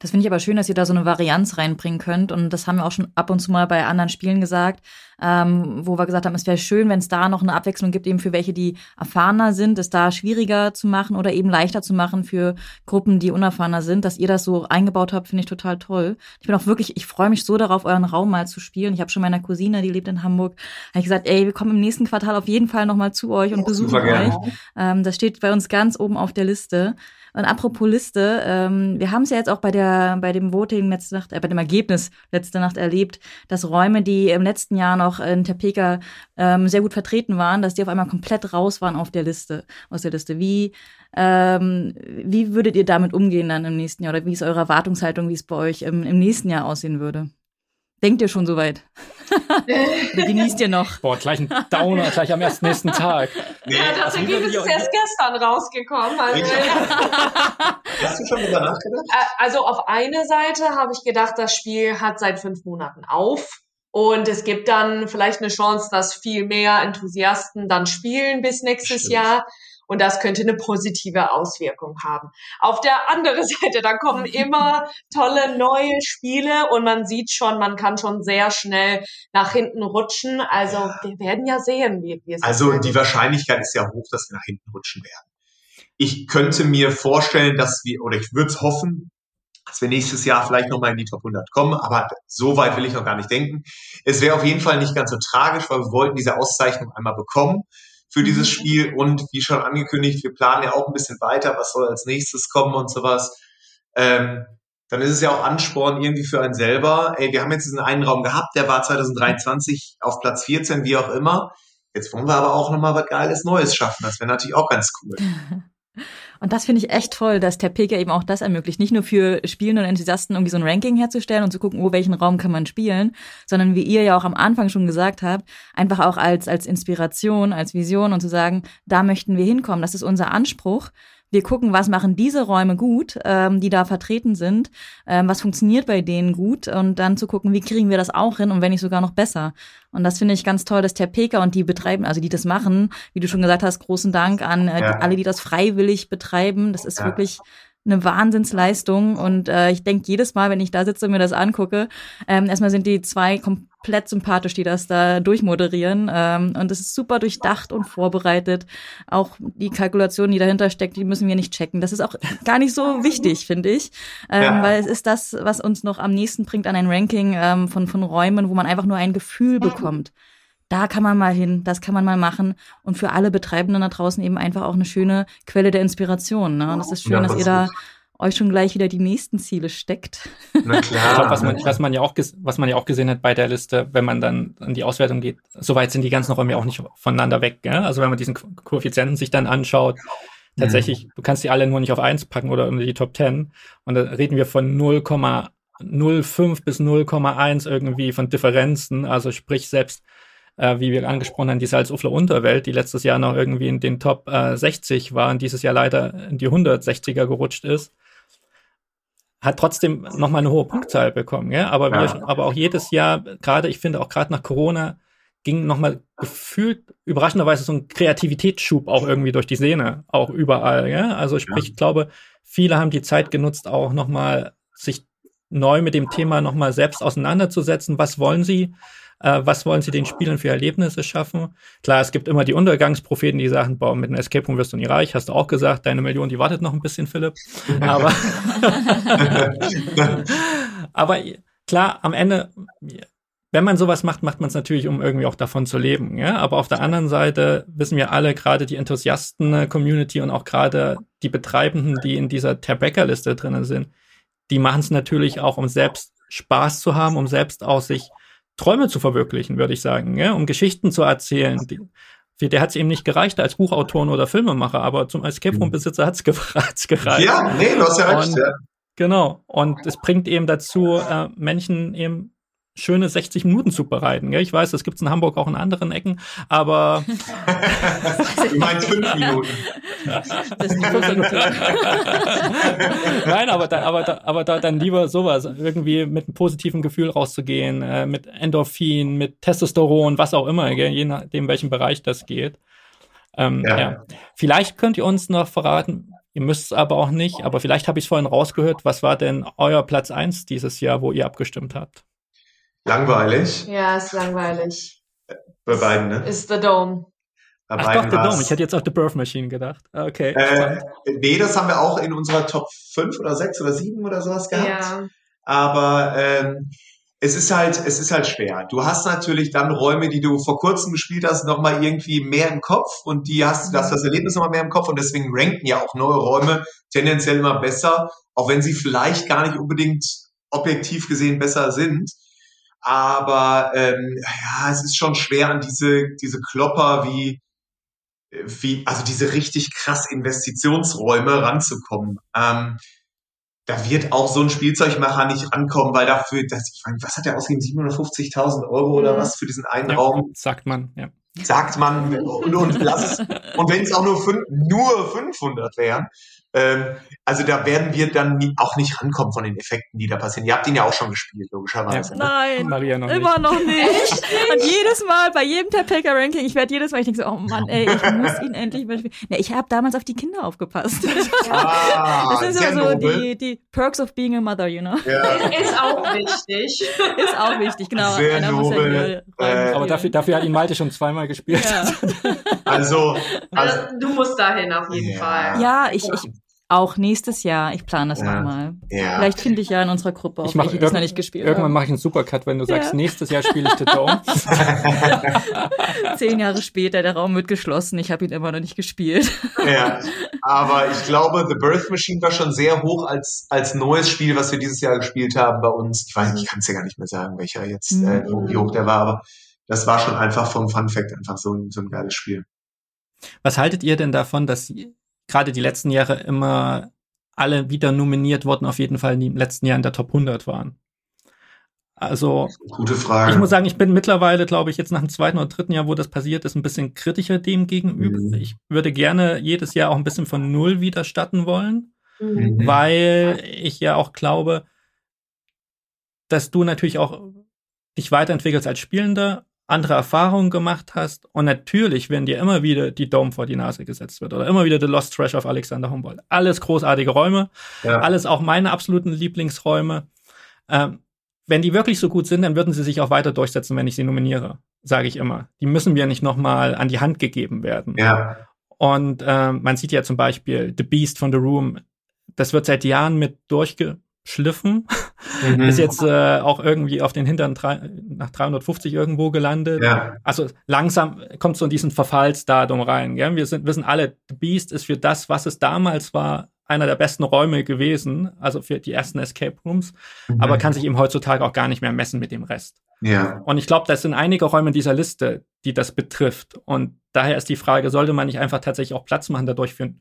Das finde ich aber schön, dass ihr da so eine Varianz reinbringen könnt. Und das haben wir auch schon ab und zu mal bei anderen Spielen gesagt, ähm, wo wir gesagt haben, es wäre schön, wenn es da noch eine Abwechslung gibt, eben für welche, die erfahrener sind, es da schwieriger zu machen oder eben leichter zu machen für Gruppen, die unerfahrener sind. Dass ihr das so eingebaut habt, finde ich total toll. Ich bin auch wirklich, ich freue mich so darauf, euren Raum mal zu spielen. Ich habe schon meiner Cousine, die lebt in Hamburg, habe ich gesagt, ey, wir kommen im nächsten Quartal auf jeden Fall nochmal zu euch und besuchen euch. Ähm, das steht bei uns ganz oben auf der Liste. Und apropos Liste, ähm, wir haben es ja jetzt auch bei der bei dem Voting letzte Nacht, äh, bei dem Ergebnis letzte Nacht erlebt, dass Räume, die im letzten Jahr noch in Topeka ähm, sehr gut vertreten waren, dass die auf einmal komplett raus waren auf der Liste, aus der Liste. Wie ähm, wie würdet ihr damit umgehen dann im nächsten Jahr oder wie ist eure Erwartungshaltung, wie es bei euch im, im nächsten Jahr aussehen würde? Denkt ihr schon soweit? Oder genießt ihr noch? Boah, gleich ein Downer, gleich am ersten nächsten Tag. Nee, ja, das Ergebnis ist erst gestern rausgekommen. Also, Hast du schon drüber nachgedacht? Also auf eine Seite habe ich gedacht, das Spiel hat seit fünf Monaten auf. Und es gibt dann vielleicht eine Chance, dass viel mehr Enthusiasten dann spielen bis nächstes Stimmt. Jahr. Und das könnte eine positive Auswirkung haben. Auf der anderen Seite, da kommen immer tolle neue Spiele und man sieht schon, man kann schon sehr schnell nach hinten rutschen. Also wir werden ja sehen, wie, wie es Also die Wahrscheinlichkeit ist ja hoch, dass wir nach hinten rutschen werden. Ich könnte mir vorstellen, dass wir, oder ich würde es hoffen, dass wir nächstes Jahr vielleicht nochmal in die Top 100 kommen, aber so weit will ich noch gar nicht denken. Es wäre auf jeden Fall nicht ganz so tragisch, weil wir wollten diese Auszeichnung einmal bekommen für dieses mhm. Spiel und wie schon angekündigt, wir planen ja auch ein bisschen weiter, was soll als nächstes kommen und sowas. Ähm, dann ist es ja auch Ansporn irgendwie für einen selber. Ey, wir haben jetzt diesen einen Raum gehabt, der war 2023 auf Platz 14, wie auch immer. Jetzt wollen wir aber auch nochmal was Geiles Neues schaffen. Das wäre natürlich auch ganz cool. Und das finde ich echt toll, dass der Pika eben auch das ermöglicht. Nicht nur für Spielende und Enthusiasten irgendwie so ein Ranking herzustellen und zu gucken, oh, welchen Raum kann man spielen, sondern wie ihr ja auch am Anfang schon gesagt habt, einfach auch als, als Inspiration, als Vision und zu sagen, da möchten wir hinkommen. Das ist unser Anspruch wir gucken, was machen diese Räume gut, ähm, die da vertreten sind, ähm, was funktioniert bei denen gut und dann zu gucken, wie kriegen wir das auch hin und wenn nicht sogar noch besser. Und das finde ich ganz toll, dass Terpeka und die betreiben, also die das machen, wie du schon gesagt hast, großen Dank an äh, ja. alle, die das freiwillig betreiben. Das ist ja. wirklich eine Wahnsinnsleistung und äh, ich denke jedes Mal, wenn ich da sitze und mir das angucke, ähm, erstmal sind die zwei komplett sympathisch, die das da durchmoderieren ähm, und es ist super durchdacht und vorbereitet. Auch die Kalkulation, die dahinter steckt, die müssen wir nicht checken. Das ist auch gar nicht so wichtig, finde ich, ähm, ja. weil es ist das, was uns noch am nächsten bringt an ein Ranking ähm, von von Räumen, wo man einfach nur ein Gefühl bekommt da kann man mal hin, das kann man mal machen und für alle Betreibenden da draußen eben einfach auch eine schöne Quelle der Inspiration. Ne? Und das ist schön, ja, dass ihr da euch schon gleich wieder die nächsten Ziele steckt. Na klar. Ich glaub, was, man, was, man ja auch was man ja auch gesehen hat bei der Liste, wenn man dann in die Auswertung geht, soweit sind die ganzen Räume ja auch nicht voneinander weg. Gell? Also wenn man diesen Koeffizienten sich dann anschaut, tatsächlich, mhm. du kannst die alle nur nicht auf eins packen oder in die Top 10. Und da reden wir von 0,05 bis 0,1 irgendwie von Differenzen. Also sprich, selbst äh, wie wir angesprochen haben, die Salzufler Unterwelt, die letztes Jahr noch irgendwie in den Top äh, 60 war und dieses Jahr leider in die 160er gerutscht ist, hat trotzdem nochmal eine hohe Punktzahl bekommen. Ja? Aber, wir, ja. aber auch jedes Jahr, gerade, ich finde auch gerade nach Corona, ging nochmal gefühlt überraschenderweise so ein Kreativitätsschub auch irgendwie durch die Szene, auch überall. Ja? Also sprich, ja. ich glaube, viele haben die Zeit genutzt, auch nochmal sich neu mit dem Thema nochmal selbst auseinanderzusetzen. Was wollen sie? Äh, was wollen sie den Spielern für Erlebnisse schaffen? Klar, es gibt immer die Untergangspropheten, die sagen, boah, mit einem Escape Room wirst du nie reich, hast du auch gesagt, deine Million, die wartet noch ein bisschen, Philipp. Aber, aber klar, am Ende, wenn man sowas macht, macht man es natürlich, um irgendwie auch davon zu leben. Ja? Aber auf der anderen Seite wissen wir alle, gerade die Enthusiasten-Community und auch gerade die Betreibenden, die in dieser Tabecca-Liste drinnen sind, die machen es natürlich auch, um selbst Spaß zu haben, um selbst auch sich Träume zu verwirklichen, würde ich sagen, ja? um Geschichten zu erzählen. Die, der hat es eben nicht gereicht als Buchautoren oder Filmemacher, aber zum Escape Room Besitzer hat es gereicht. Ja, nee, du hast ja recht. ja. Genau. Und es bringt eben dazu, äh, Menschen eben schöne 60 Minuten zu bereiten. Gell? Ich weiß, das gibt's in Hamburg auch in anderen Ecken, aber du meinst fünf Minuten. Das ist Nein, aber da, aber da, aber da dann lieber sowas, irgendwie mit einem positiven Gefühl rauszugehen, äh, mit Endorphin, mit Testosteron, was auch immer, gell? je nachdem, welchen Bereich das geht. Ähm, ja. ja. Vielleicht könnt ihr uns noch verraten, ihr müsst es aber auch nicht, aber vielleicht habe ich es vorhin rausgehört, was war denn euer Platz eins dieses Jahr, wo ihr abgestimmt habt? Langweilig. Ja, ist langweilig. Bei beiden, ne? Ist The Dome. Bei Ach doch, The Dome. Ich hätte jetzt auch The Birth Machine gedacht. Okay. Äh, nee, das haben wir auch in unserer Top 5 oder 6 oder 7 oder sowas gehabt. Ja. Aber ähm, es ist halt, es ist halt schwer. Du hast natürlich dann Räume, die du vor kurzem gespielt hast, nochmal irgendwie mehr im Kopf und die hast, du hast das Erlebnis nochmal mehr im Kopf und deswegen ranken ja auch neue Räume tendenziell immer besser, auch wenn sie vielleicht gar nicht unbedingt objektiv gesehen besser sind. Aber ähm, ja, es ist schon schwer an diese, diese Klopper wie, wie, also diese richtig krass Investitionsräume ranzukommen. Ähm, da wird auch so ein Spielzeugmacher nicht rankommen, weil dafür, das, ich meine, was hat der ausgegeben? 750.000 Euro oder was für diesen einen ja, Raum? Sagt man, ja. Sagt man, und, und, lass es, und wenn es auch nur, fünf, nur 500 wären, also da werden wir dann nie, auch nicht rankommen von den Effekten, die da passieren. Ihr habt ihn ja auch schon gespielt, logischerweise. Ja. Nein, Maria noch immer nicht. noch nicht. Und jedes Mal, bei jedem Tapeka-Ranking, ich werde jedes Mal, ich denke so, oh Mann, ey, ich muss ihn endlich mal spielen. Ja, ich habe damals auf die Kinder aufgepasst. Ah, das sind so die, die Perks of being a mother, you know. Ja. Ist auch wichtig. Ist auch wichtig, genau. Sehr Einer nobel. Ja äh, aber dafür, dafür hat ihn Malte schon zweimal gespielt. Ja. Also, also, du musst dahin auf jeden Fall. Ja, ich, ich auch nächstes Jahr. Ich plane das ja. nochmal. Ja. Vielleicht finde ich ja in unserer Gruppe auch ich mache das noch nicht gespielt Irgendwann mache ich einen Supercut, wenn du sagst, ja. nächstes Jahr spiele ich The Dome. Zehn Jahre später, der Raum wird geschlossen. Ich habe ihn immer noch nicht gespielt. Ja, aber ich glaube, The Birth Machine war schon sehr hoch als, als neues Spiel, was wir dieses Jahr gespielt haben bei uns. Ich weiß, ich kann es ja gar nicht mehr sagen, welcher jetzt, mhm. äh, wie hoch der war, aber das war schon einfach vom Fun Fact einfach so, so ein geiles Spiel. Was haltet ihr denn davon, dass gerade die letzten Jahre immer alle wieder nominiert wurden, auf jeden Fall die im letzten Jahr in der Top 100 waren. Also, gute Frage. Ich muss sagen, ich bin mittlerweile, glaube ich, jetzt nach dem zweiten oder dritten Jahr, wo das passiert ist, ein bisschen kritischer dem gegenüber. Mhm. Ich würde gerne jedes Jahr auch ein bisschen von Null wieder starten wollen, mhm. weil ich ja auch glaube, dass du natürlich auch dich weiterentwickelst als Spielender, andere Erfahrungen gemacht hast und natürlich, wenn dir immer wieder die Dome vor die Nase gesetzt wird oder immer wieder The Lost Treasure of Alexander Humboldt, alles großartige Räume, ja. alles auch meine absoluten Lieblingsräume. Ähm, wenn die wirklich so gut sind, dann würden sie sich auch weiter durchsetzen, wenn ich sie nominiere, sage ich immer. Die müssen mir nicht nochmal an die Hand gegeben werden. Ja. Und ähm, man sieht ja zum Beispiel The Beast von The Room, das wird seit Jahren mit durchgeschliffen. Mhm. Ist jetzt äh, auch irgendwie auf den Hintern drei, nach 350 irgendwo gelandet. Ja. Also langsam kommt so in diesen Verfallsdatum rein. Gell? Wir sind, wissen alle, The Beast ist für das, was es damals war, einer der besten Räume gewesen, also für die ersten Escape Rooms, mhm. aber kann sich eben heutzutage auch gar nicht mehr messen mit dem Rest. Ja. Und ich glaube, das sind einige Räume dieser Liste, die das betrifft. Und daher ist die Frage, sollte man nicht einfach tatsächlich auch Platz machen dadurch für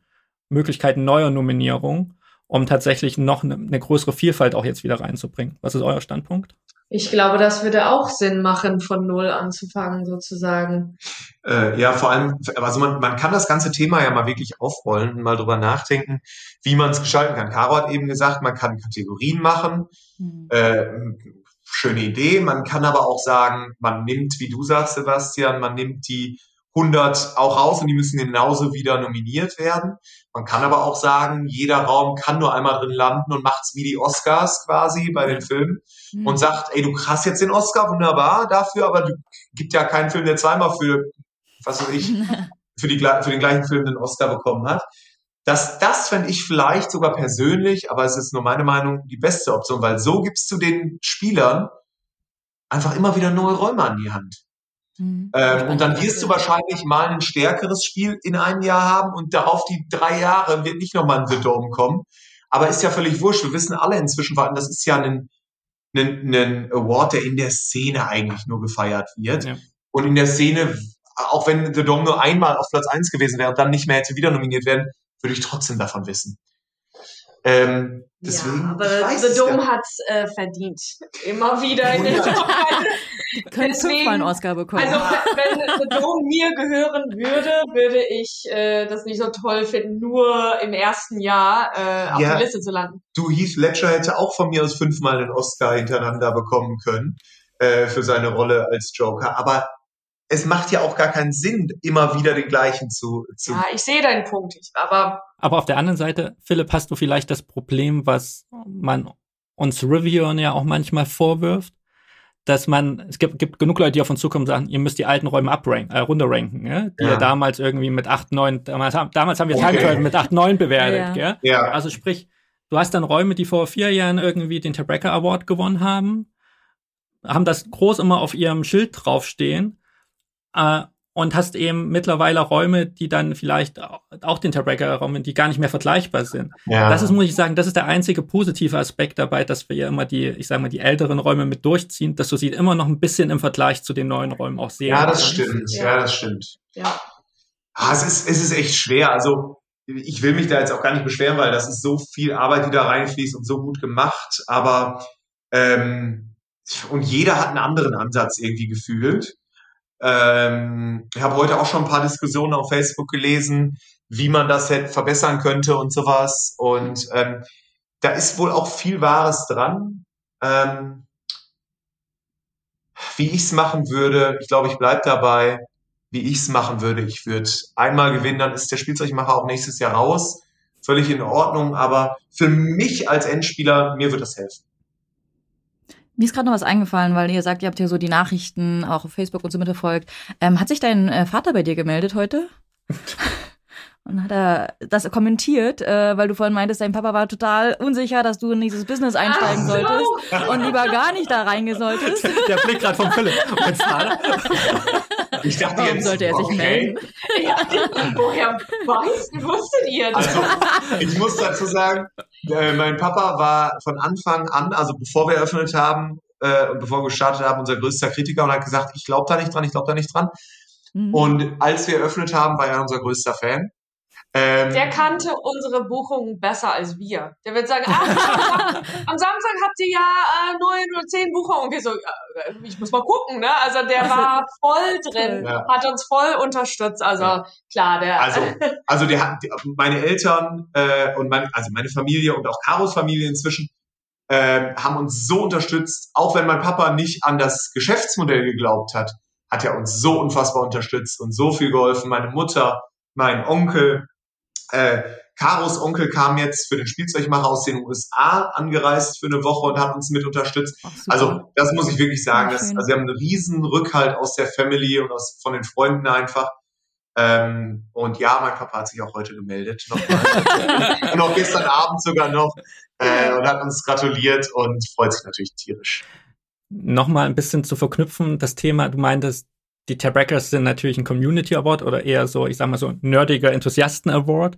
Möglichkeiten neuer Nominierung, um tatsächlich noch eine, eine größere Vielfalt auch jetzt wieder reinzubringen? Was ist euer Standpunkt? Ich glaube, das würde auch Sinn machen, von Null anzufangen, sozusagen. Äh, ja, vor allem, also man, man kann das ganze Thema ja mal wirklich aufrollen und mal drüber nachdenken, wie man es gestalten kann. Caro hat eben gesagt, man kann Kategorien machen. Mhm. Äh, schöne Idee. Man kann aber auch sagen, man nimmt, wie du sagst, Sebastian, man nimmt die 100 auch raus und die müssen genauso wieder nominiert werden. Man kann aber auch sagen, jeder Raum kann nur einmal drin landen und macht's wie die Oscars quasi bei den Filmen mhm. und sagt, ey, du hast jetzt den Oscar, wunderbar dafür, aber du gibt ja keinen Film, der zweimal für, was weiß ich, für, die, für den gleichen Film den Oscar bekommen hat. Das, das fände ich vielleicht sogar persönlich, aber es ist nur meine Meinung, die beste Option, weil so gibst du den Spielern einfach immer wieder neue Räume an die Hand. Mhm. Ähm, und dann wirst du wahrscheinlich mal ein stärkeres Spiel in einem Jahr haben und darauf die drei Jahre wird nicht nochmal ein The Dome kommen. Aber ist ja völlig wurscht. Wir wissen alle inzwischen, vor allem, das ist ja ein, ein, ein Award, der in der Szene eigentlich nur gefeiert wird. Ja. Und in der Szene, auch wenn The Dome nur einmal auf Platz eins gewesen wäre und dann nicht mehr hätte wieder nominiert werden, würde ich trotzdem davon wissen. Ähm, deswegen, ja, aber The Dome ja. hat's äh, verdient. Immer wieder in der Die können fünfmal einen Oscar bekommen. Also wenn The Dome mir gehören würde, würde ich äh, das nicht so toll finden, nur im ersten Jahr äh, auf ja, der Liste zu landen. Du, Heath Ledger hätte auch von mir aus fünfmal einen Oscar hintereinander bekommen können äh, für seine Rolle als Joker. Aber es macht ja auch gar keinen Sinn, immer wieder den gleichen zu. zu ja, ich sehe deinen Punkt, aber. Aber auf der anderen Seite, Philipp, hast du vielleicht das Problem, was man uns Reviewern ja auch manchmal vorwirft, dass man, es gibt, gibt genug Leute, die auf uns zukommen und sagen, ihr müsst die alten Räume abranken, äh, runterranken, ja? die ja. ja damals irgendwie mit 8, 9, damals, damals haben wir okay. Time mit 8, 9 bewertet. Ja. Ja. Also sprich, du hast dann Räume, die vor vier Jahren irgendwie den Tabreca Award gewonnen haben, haben das groß immer auf ihrem Schild draufstehen äh, und hast eben mittlerweile Räume, die dann vielleicht auch den Tiebreaker-Raum, die gar nicht mehr vergleichbar sind. Ja. Das ist, muss ich sagen, das ist der einzige positive Aspekt dabei, dass wir ja immer die, ich sage mal, die älteren Räume mit durchziehen, dass du sie immer noch ein bisschen im Vergleich zu den neuen Räumen auch sehen Ja, das kannst. stimmt. Ja. ja, das stimmt. Ja. Ah, es ist, es ist echt schwer. Also, ich will mich da jetzt auch gar nicht beschweren, weil das ist so viel Arbeit, die da reinfließt und so gut gemacht. Aber ähm, und jeder hat einen anderen Ansatz irgendwie gefühlt. Ähm, ich habe heute auch schon ein paar Diskussionen auf Facebook gelesen, wie man das hätte verbessern könnte und sowas. Und ähm, da ist wohl auch viel Wahres dran. Ähm, wie ich es machen würde, ich glaube, ich bleib dabei, wie ich es machen würde. Ich würde einmal gewinnen, dann ist der Spielzeugmacher auch nächstes Jahr raus. Völlig in Ordnung, aber für mich als Endspieler, mir wird das helfen. Mir ist gerade noch was eingefallen, weil ihr sagt, ihr habt ja so die Nachrichten auch auf Facebook und so mitverfolgt. Ähm, hat sich dein äh, Vater bei dir gemeldet heute? Und hat er das kommentiert, äh, weil du vorhin meintest, dein Papa war total unsicher, dass du in dieses Business einsteigen so. solltest und lieber gar nicht da reingehen solltest. Der Blick gerade vom Philipp. Ich dachte Warum jetzt, sollte er sich okay. melden? Ja, woher weißt, wusstet ihr das? Also, ich muss dazu sagen, äh, mein Papa war von Anfang an, also bevor wir eröffnet haben äh, und bevor wir gestartet haben, unser größter Kritiker und hat gesagt, ich glaube da nicht dran, ich glaube da nicht dran. Mhm. Und als wir eröffnet haben, war er unser größter Fan. Ähm, der kannte unsere Buchungen besser als wir. Der wird sagen, ah, am Samstag habt ihr ja äh, neun oder zehn Buchungen. Und wir so, äh, ich muss mal gucken, ne? Also der also, war voll drin, ja. hat uns voll unterstützt. Also ja. klar, der. Also, also der hat meine Eltern äh, und mein, also meine Familie und auch Karos Familie inzwischen äh, haben uns so unterstützt, auch wenn mein Papa nicht an das Geschäftsmodell geglaubt hat, hat ja uns so unfassbar unterstützt und so viel geholfen. Meine Mutter, mein Onkel, äh, Karos Onkel kam jetzt für den Spielzeugmacher aus den USA angereist für eine Woche und hat uns mit unterstützt. Ach, also das muss ich wirklich sagen. Dass, also wir haben einen riesen Rückhalt aus der Family und aus, von den Freunden einfach. Ähm, und ja, mein Papa hat sich auch heute gemeldet. Nochmal. und auch gestern Abend sogar noch. Äh, und hat uns gratuliert und freut sich natürlich tierisch. Nochmal ein bisschen zu verknüpfen, das Thema, du meintest, die Tabreckers sind natürlich ein Community Award oder eher so, ich sag mal so, nerdiger Enthusiasten Award.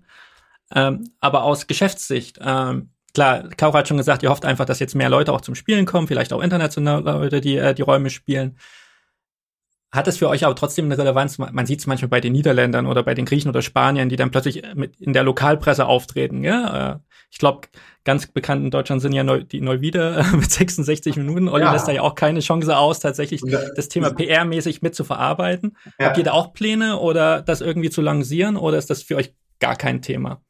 Ähm, aber aus Geschäftssicht, ähm, klar, Kaura hat schon gesagt, ihr hofft einfach, dass jetzt mehr Leute auch zum Spielen kommen, vielleicht auch internationale Leute, die äh, die Räume spielen. Hat es für euch aber trotzdem eine Relevanz? Man sieht es manchmal bei den Niederländern oder bei den Griechen oder Spaniern, die dann plötzlich mit in der Lokalpresse auftreten. Ja? Äh, ich glaube, ganz bekannt in Deutschland sind ja Neu die Neuwieder mit 66 Minuten. Olli ja. lässt da ja auch keine Chance aus, tatsächlich ja. das Thema PR-mäßig mit zu verarbeiten. Ja. Habt ihr da auch Pläne oder das irgendwie zu lancieren oder ist das für euch gar kein Thema?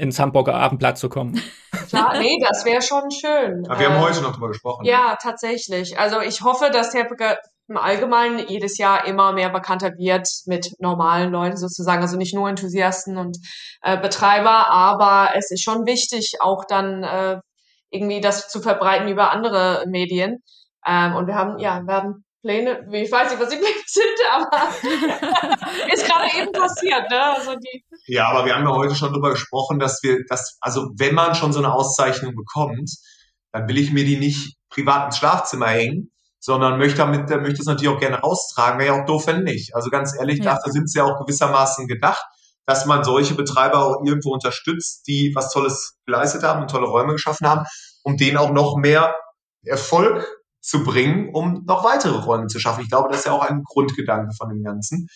ins Hamburger Abendblatt zu kommen. Klar, nee, das wäre schon schön. Aber wir haben äh, heute noch drüber gesprochen. Ja, tatsächlich. Also ich hoffe, dass der im Allgemeinen jedes Jahr immer mehr bekannter wird mit normalen Leuten sozusagen, also nicht nur Enthusiasten und äh, Betreiber, aber es ist schon wichtig, auch dann äh, irgendwie das zu verbreiten über andere Medien. Ähm, und wir haben, ja, werden Pläne, ich weiß nicht, was die Pläne sind, aber ist gerade eben passiert, ne? Also die ja, aber wir haben ja heute schon darüber gesprochen, dass wir, dass, also wenn man schon so eine Auszeichnung bekommt, dann will ich mir die nicht privat ins Schlafzimmer hängen, sondern möchte damit, möchte es natürlich auch gerne raustragen. Wäre ja auch doof, wenn nicht. Also ganz ehrlich, ja. dafür sind sie ja auch gewissermaßen gedacht, dass man solche Betreiber auch irgendwo unterstützt, die was Tolles geleistet haben und tolle Räume geschaffen haben, um denen auch noch mehr Erfolg zu bringen, um noch weitere Räume zu schaffen. Ich glaube, das ist ja auch ein Grundgedanke von dem Ganzen.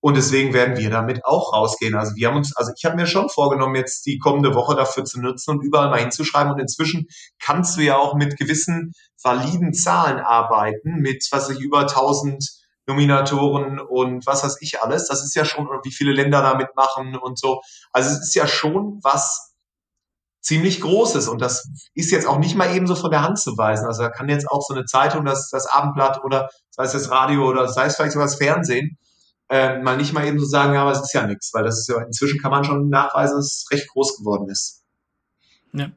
Und deswegen werden wir damit auch rausgehen. Also wir haben uns, also ich habe mir schon vorgenommen, jetzt die kommende Woche dafür zu nutzen und überall mal hinzuschreiben. Und inzwischen kannst du ja auch mit gewissen validen Zahlen arbeiten, mit was ich über 1000 Nominatoren und was weiß ich alles. Das ist ja schon, wie viele Länder da mitmachen und so. Also es ist ja schon was ziemlich Großes und das ist jetzt auch nicht mal eben so von der Hand zu weisen. Also da kann jetzt auch so eine Zeitung, das, das Abendblatt oder sei es das Radio oder sei es vielleicht sogar das Fernsehen, äh, mal nicht mal eben so sagen, ja, aber es ist ja nichts, weil das ist ja, inzwischen kann man schon nachweisen, dass es recht groß geworden ist. Ja.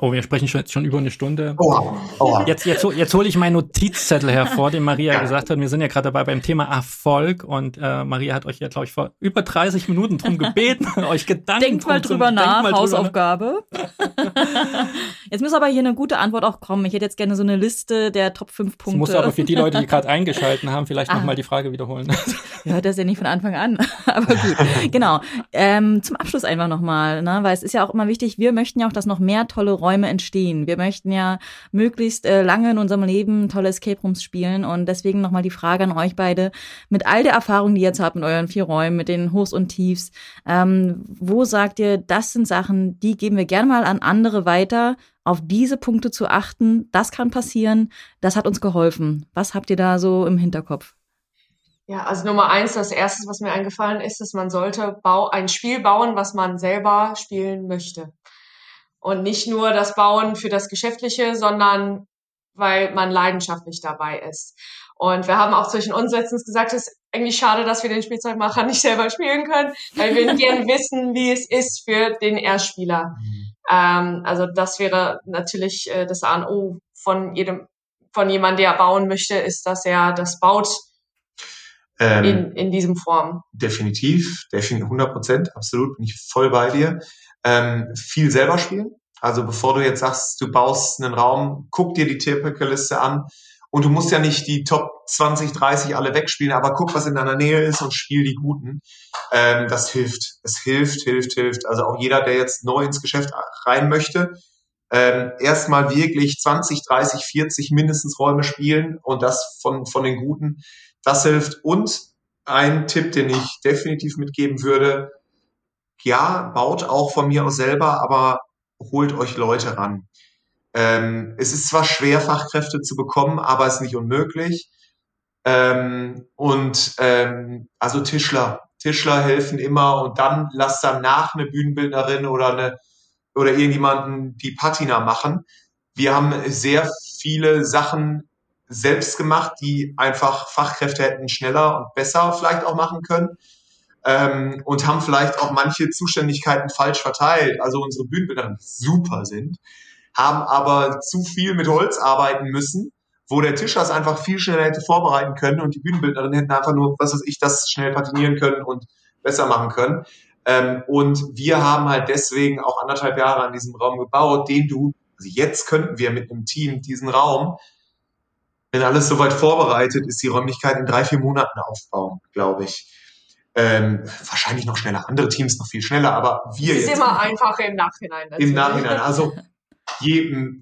Oh, wir sprechen schon, schon über eine Stunde. Oh, oh. Jetzt, jetzt, jetzt hole ich meinen Notizzettel hervor, den Maria gesagt hat. Wir sind ja gerade dabei beim Thema Erfolg und äh, Maria hat euch ja, glaube ich, vor über 30 Minuten drum gebeten, euch Gedanken Denkt mal drüber nach, mal Hausaufgabe. jetzt muss aber hier eine gute Antwort auch kommen. Ich hätte jetzt gerne so eine Liste der Top 5 Punkte. Musst du aber für die Leute, die gerade eingeschalten haben, vielleicht ah. nochmal die Frage wiederholen. Ihr hört das ja nicht von Anfang an, aber gut. genau. Ähm, zum Abschluss einfach nochmal, ne? weil es ist ja auch immer wichtig, wir möchten ja auch, dass noch mehr tolle Räume Räume entstehen. Wir möchten ja möglichst äh, lange in unserem Leben tolle Escape Rooms spielen und deswegen nochmal die Frage an euch beide, mit all der Erfahrung, die ihr jetzt habt mit euren vier Räumen, mit den Hochs und Tiefs, ähm, wo sagt ihr, das sind Sachen, die geben wir gerne mal an andere weiter, auf diese Punkte zu achten, das kann passieren, das hat uns geholfen. Was habt ihr da so im Hinterkopf? Ja, also Nummer eins, das erste, was mir eingefallen ist, ist, man sollte ein Spiel bauen, was man selber spielen möchte. Und nicht nur das Bauen für das Geschäftliche, sondern weil man leidenschaftlich dabei ist. Und wir haben auch zwischen uns letztens gesagt, es ist eigentlich schade, dass wir den Spielzeugmacher nicht selber spielen können, weil wir gerne wissen, wie es ist für den Erstspieler. Mhm. Ähm, also das wäre natürlich äh, das A und O von jedem, von jemandem, der bauen möchte, ist, dass er das baut ähm, in, in diesem Form. Definitiv, definitiv 100 Prozent, absolut, bin ich voll bei dir ähm, viel selber spielen. Also bevor du jetzt sagst, du baust einen Raum, guck dir die Typical-Liste an und du musst ja nicht die Top 20, 30 alle wegspielen, aber guck, was in deiner Nähe ist und spiel die guten. Ähm, das hilft. Es hilft, hilft, hilft. Also auch jeder, der jetzt neu ins Geschäft rein möchte, ähm, erstmal wirklich 20, 30, 40 mindestens Räume spielen und das von, von den Guten. Das hilft. Und ein Tipp, den ich definitiv mitgeben würde, ja, baut auch von mir aus selber, aber holt euch Leute ran. Ähm, es ist zwar schwer, Fachkräfte zu bekommen, aber es ist nicht unmöglich. Ähm, und ähm, also Tischler, Tischler helfen immer und dann lasst danach eine Bühnenbildnerin oder eine oder irgendjemanden die Patina machen. Wir haben sehr viele Sachen selbst gemacht, die einfach Fachkräfte hätten schneller und besser vielleicht auch machen können. Ähm, und haben vielleicht auch manche Zuständigkeiten falsch verteilt. Also unsere Bühnenbilder super sind, haben aber zu viel mit Holz arbeiten müssen, wo der Tischer es einfach viel schneller hätte vorbereiten können und die Bühnenbildnerin hätten einfach nur, was weiß ich, das schnell patinieren können und besser machen können. Ähm, und wir haben halt deswegen auch anderthalb Jahre an diesem Raum gebaut, den du, also jetzt könnten wir mit einem Team diesen Raum, wenn alles soweit vorbereitet ist, die Räumlichkeit in drei, vier Monaten aufbauen, glaube ich. Ähm, wahrscheinlich noch schneller, andere Teams noch viel schneller, aber wir ist jetzt. Ist immer einfacher im Nachhinein. Natürlich. Im Nachhinein. Also je,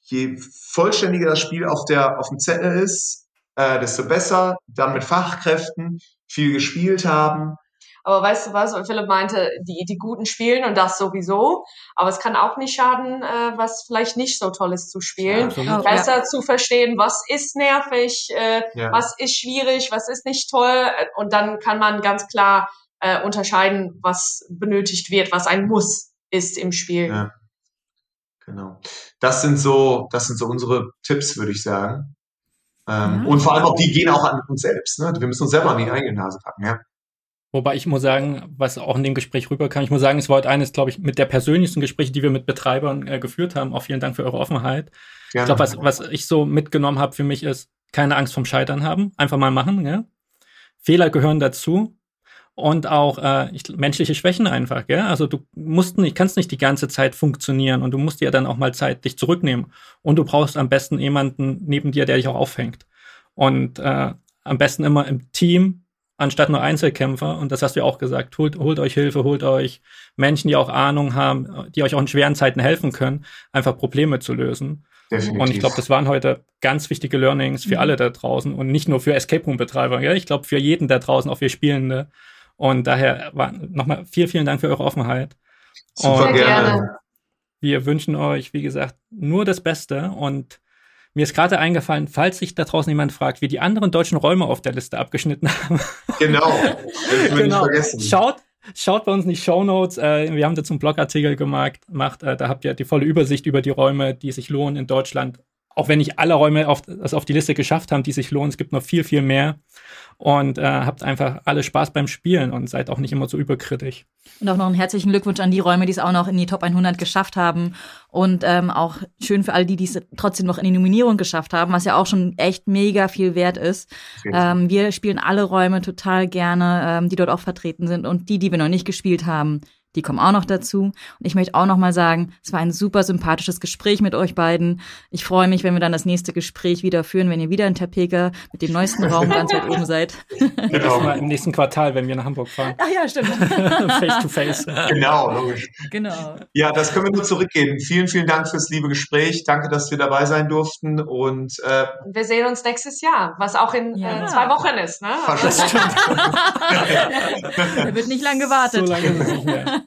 je vollständiger das Spiel auf, der, auf dem Zettel ist, äh, desto besser. Dann mit Fachkräften viel gespielt haben, aber weißt du was, Philipp meinte, die, die Guten spielen und das sowieso. Aber es kann auch nicht schaden, äh, was vielleicht nicht so toll ist zu spielen. Ja, Besser ja. zu verstehen, was ist nervig, äh, ja. was ist schwierig, was ist nicht toll. Und dann kann man ganz klar äh, unterscheiden, was benötigt wird, was ein Muss ist im Spiel. Ja. Genau. Das sind so, das sind so unsere Tipps, würde ich sagen. Ähm, Und vor allem auch die gehen auch an uns selbst. Ne? Wir müssen uns selber an die eigene Nase packen, ja. Wobei ich muss sagen, was auch in dem Gespräch rüberkam, ich muss sagen, es war heute eines, glaube ich, mit der persönlichsten Gespräche, die wir mit Betreibern äh, geführt haben. Auch vielen Dank für eure Offenheit. Gerne. Ich glaube, was, was ich so mitgenommen habe für mich ist, keine Angst vom Scheitern haben, einfach mal machen. Ja? Fehler gehören dazu und auch äh, ich, menschliche Schwächen einfach. Gell? Also du musst nicht, kannst nicht die ganze Zeit funktionieren und du musst dir dann auch mal Zeit dich zurücknehmen. Und du brauchst am besten jemanden neben dir, der dich auch auffängt. Und äh, am besten immer im Team anstatt nur Einzelkämpfer. Und das hast du ja auch gesagt. Holt, holt euch Hilfe, holt euch Menschen, die auch Ahnung haben, die euch auch in schweren Zeiten helfen können, einfach Probleme zu lösen. Definitiv. Und ich glaube, das waren heute ganz wichtige Learnings für mhm. alle da draußen und nicht nur für Escape Room Betreiber. Ja? Ich glaube, für jeden da draußen, auch für Spielende. Und daher nochmal vielen, vielen Dank für eure Offenheit. Super und gerne. Wir wünschen euch, wie gesagt, nur das Beste und mir ist gerade eingefallen, falls sich da draußen jemand fragt, wie die anderen deutschen Räume auf der Liste abgeschnitten haben. Genau. genau. Schaut, schaut bei uns in die Show Notes. Äh, wir haben dazu einen Blogartikel gemacht. Macht, äh, da habt ihr die volle Übersicht über die Räume, die sich lohnen in Deutschland. Auch wenn nicht alle Räume auf, das auf die Liste geschafft haben, die sich lohnen. Es gibt noch viel, viel mehr und äh, habt einfach alle Spaß beim Spielen und seid auch nicht immer so überkritisch. Und auch noch einen herzlichen Glückwunsch an die Räume, die es auch noch in die Top 100 geschafft haben und ähm, auch schön für all die, die es trotzdem noch in die Nominierung geschafft haben, was ja auch schon echt mega viel wert ist. Ähm, wir spielen alle Räume total gerne, ähm, die dort auch vertreten sind und die, die wir noch nicht gespielt haben, die kommen auch noch dazu. Und ich möchte auch noch mal sagen, es war ein super sympathisches Gespräch mit euch beiden. Ich freue mich, wenn wir dann das nächste Gespräch wieder führen, wenn ihr wieder in Topeka mit dem neuesten Raum ganz weit oben seid. Genau, im nächsten Quartal, wenn wir nach Hamburg fahren. Ach ja, stimmt. face to face. Genau, logisch. Genau. Ja, das können wir nur zurückgeben. Vielen, vielen Dank fürs liebe Gespräch. Danke, dass wir dabei sein durften. Und äh, wir sehen uns nächstes Jahr, was auch in ja. äh, zwei Wochen ist. Ne? Das stimmt. da wird nicht lang gewartet. So lange ist es nicht mehr.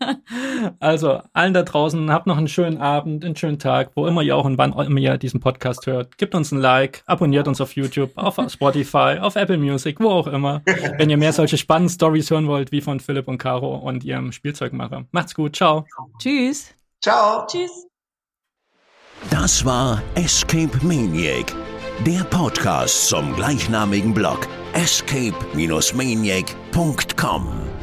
Also, allen da draußen, habt noch einen schönen Abend, einen schönen Tag, wo immer ihr auch und wann immer ihr diesen Podcast hört. Gebt uns ein Like, abonniert uns auf YouTube, auf Spotify, auf Apple Music, wo auch immer. Wenn ihr mehr solche spannenden Stories hören wollt, wie von Philipp und Caro und ihrem Spielzeugmacher. Macht's gut, ciao. Tschüss. Ciao. Tschüss. Das war Escape Maniac, der Podcast zum gleichnamigen Blog escape-maniac.com.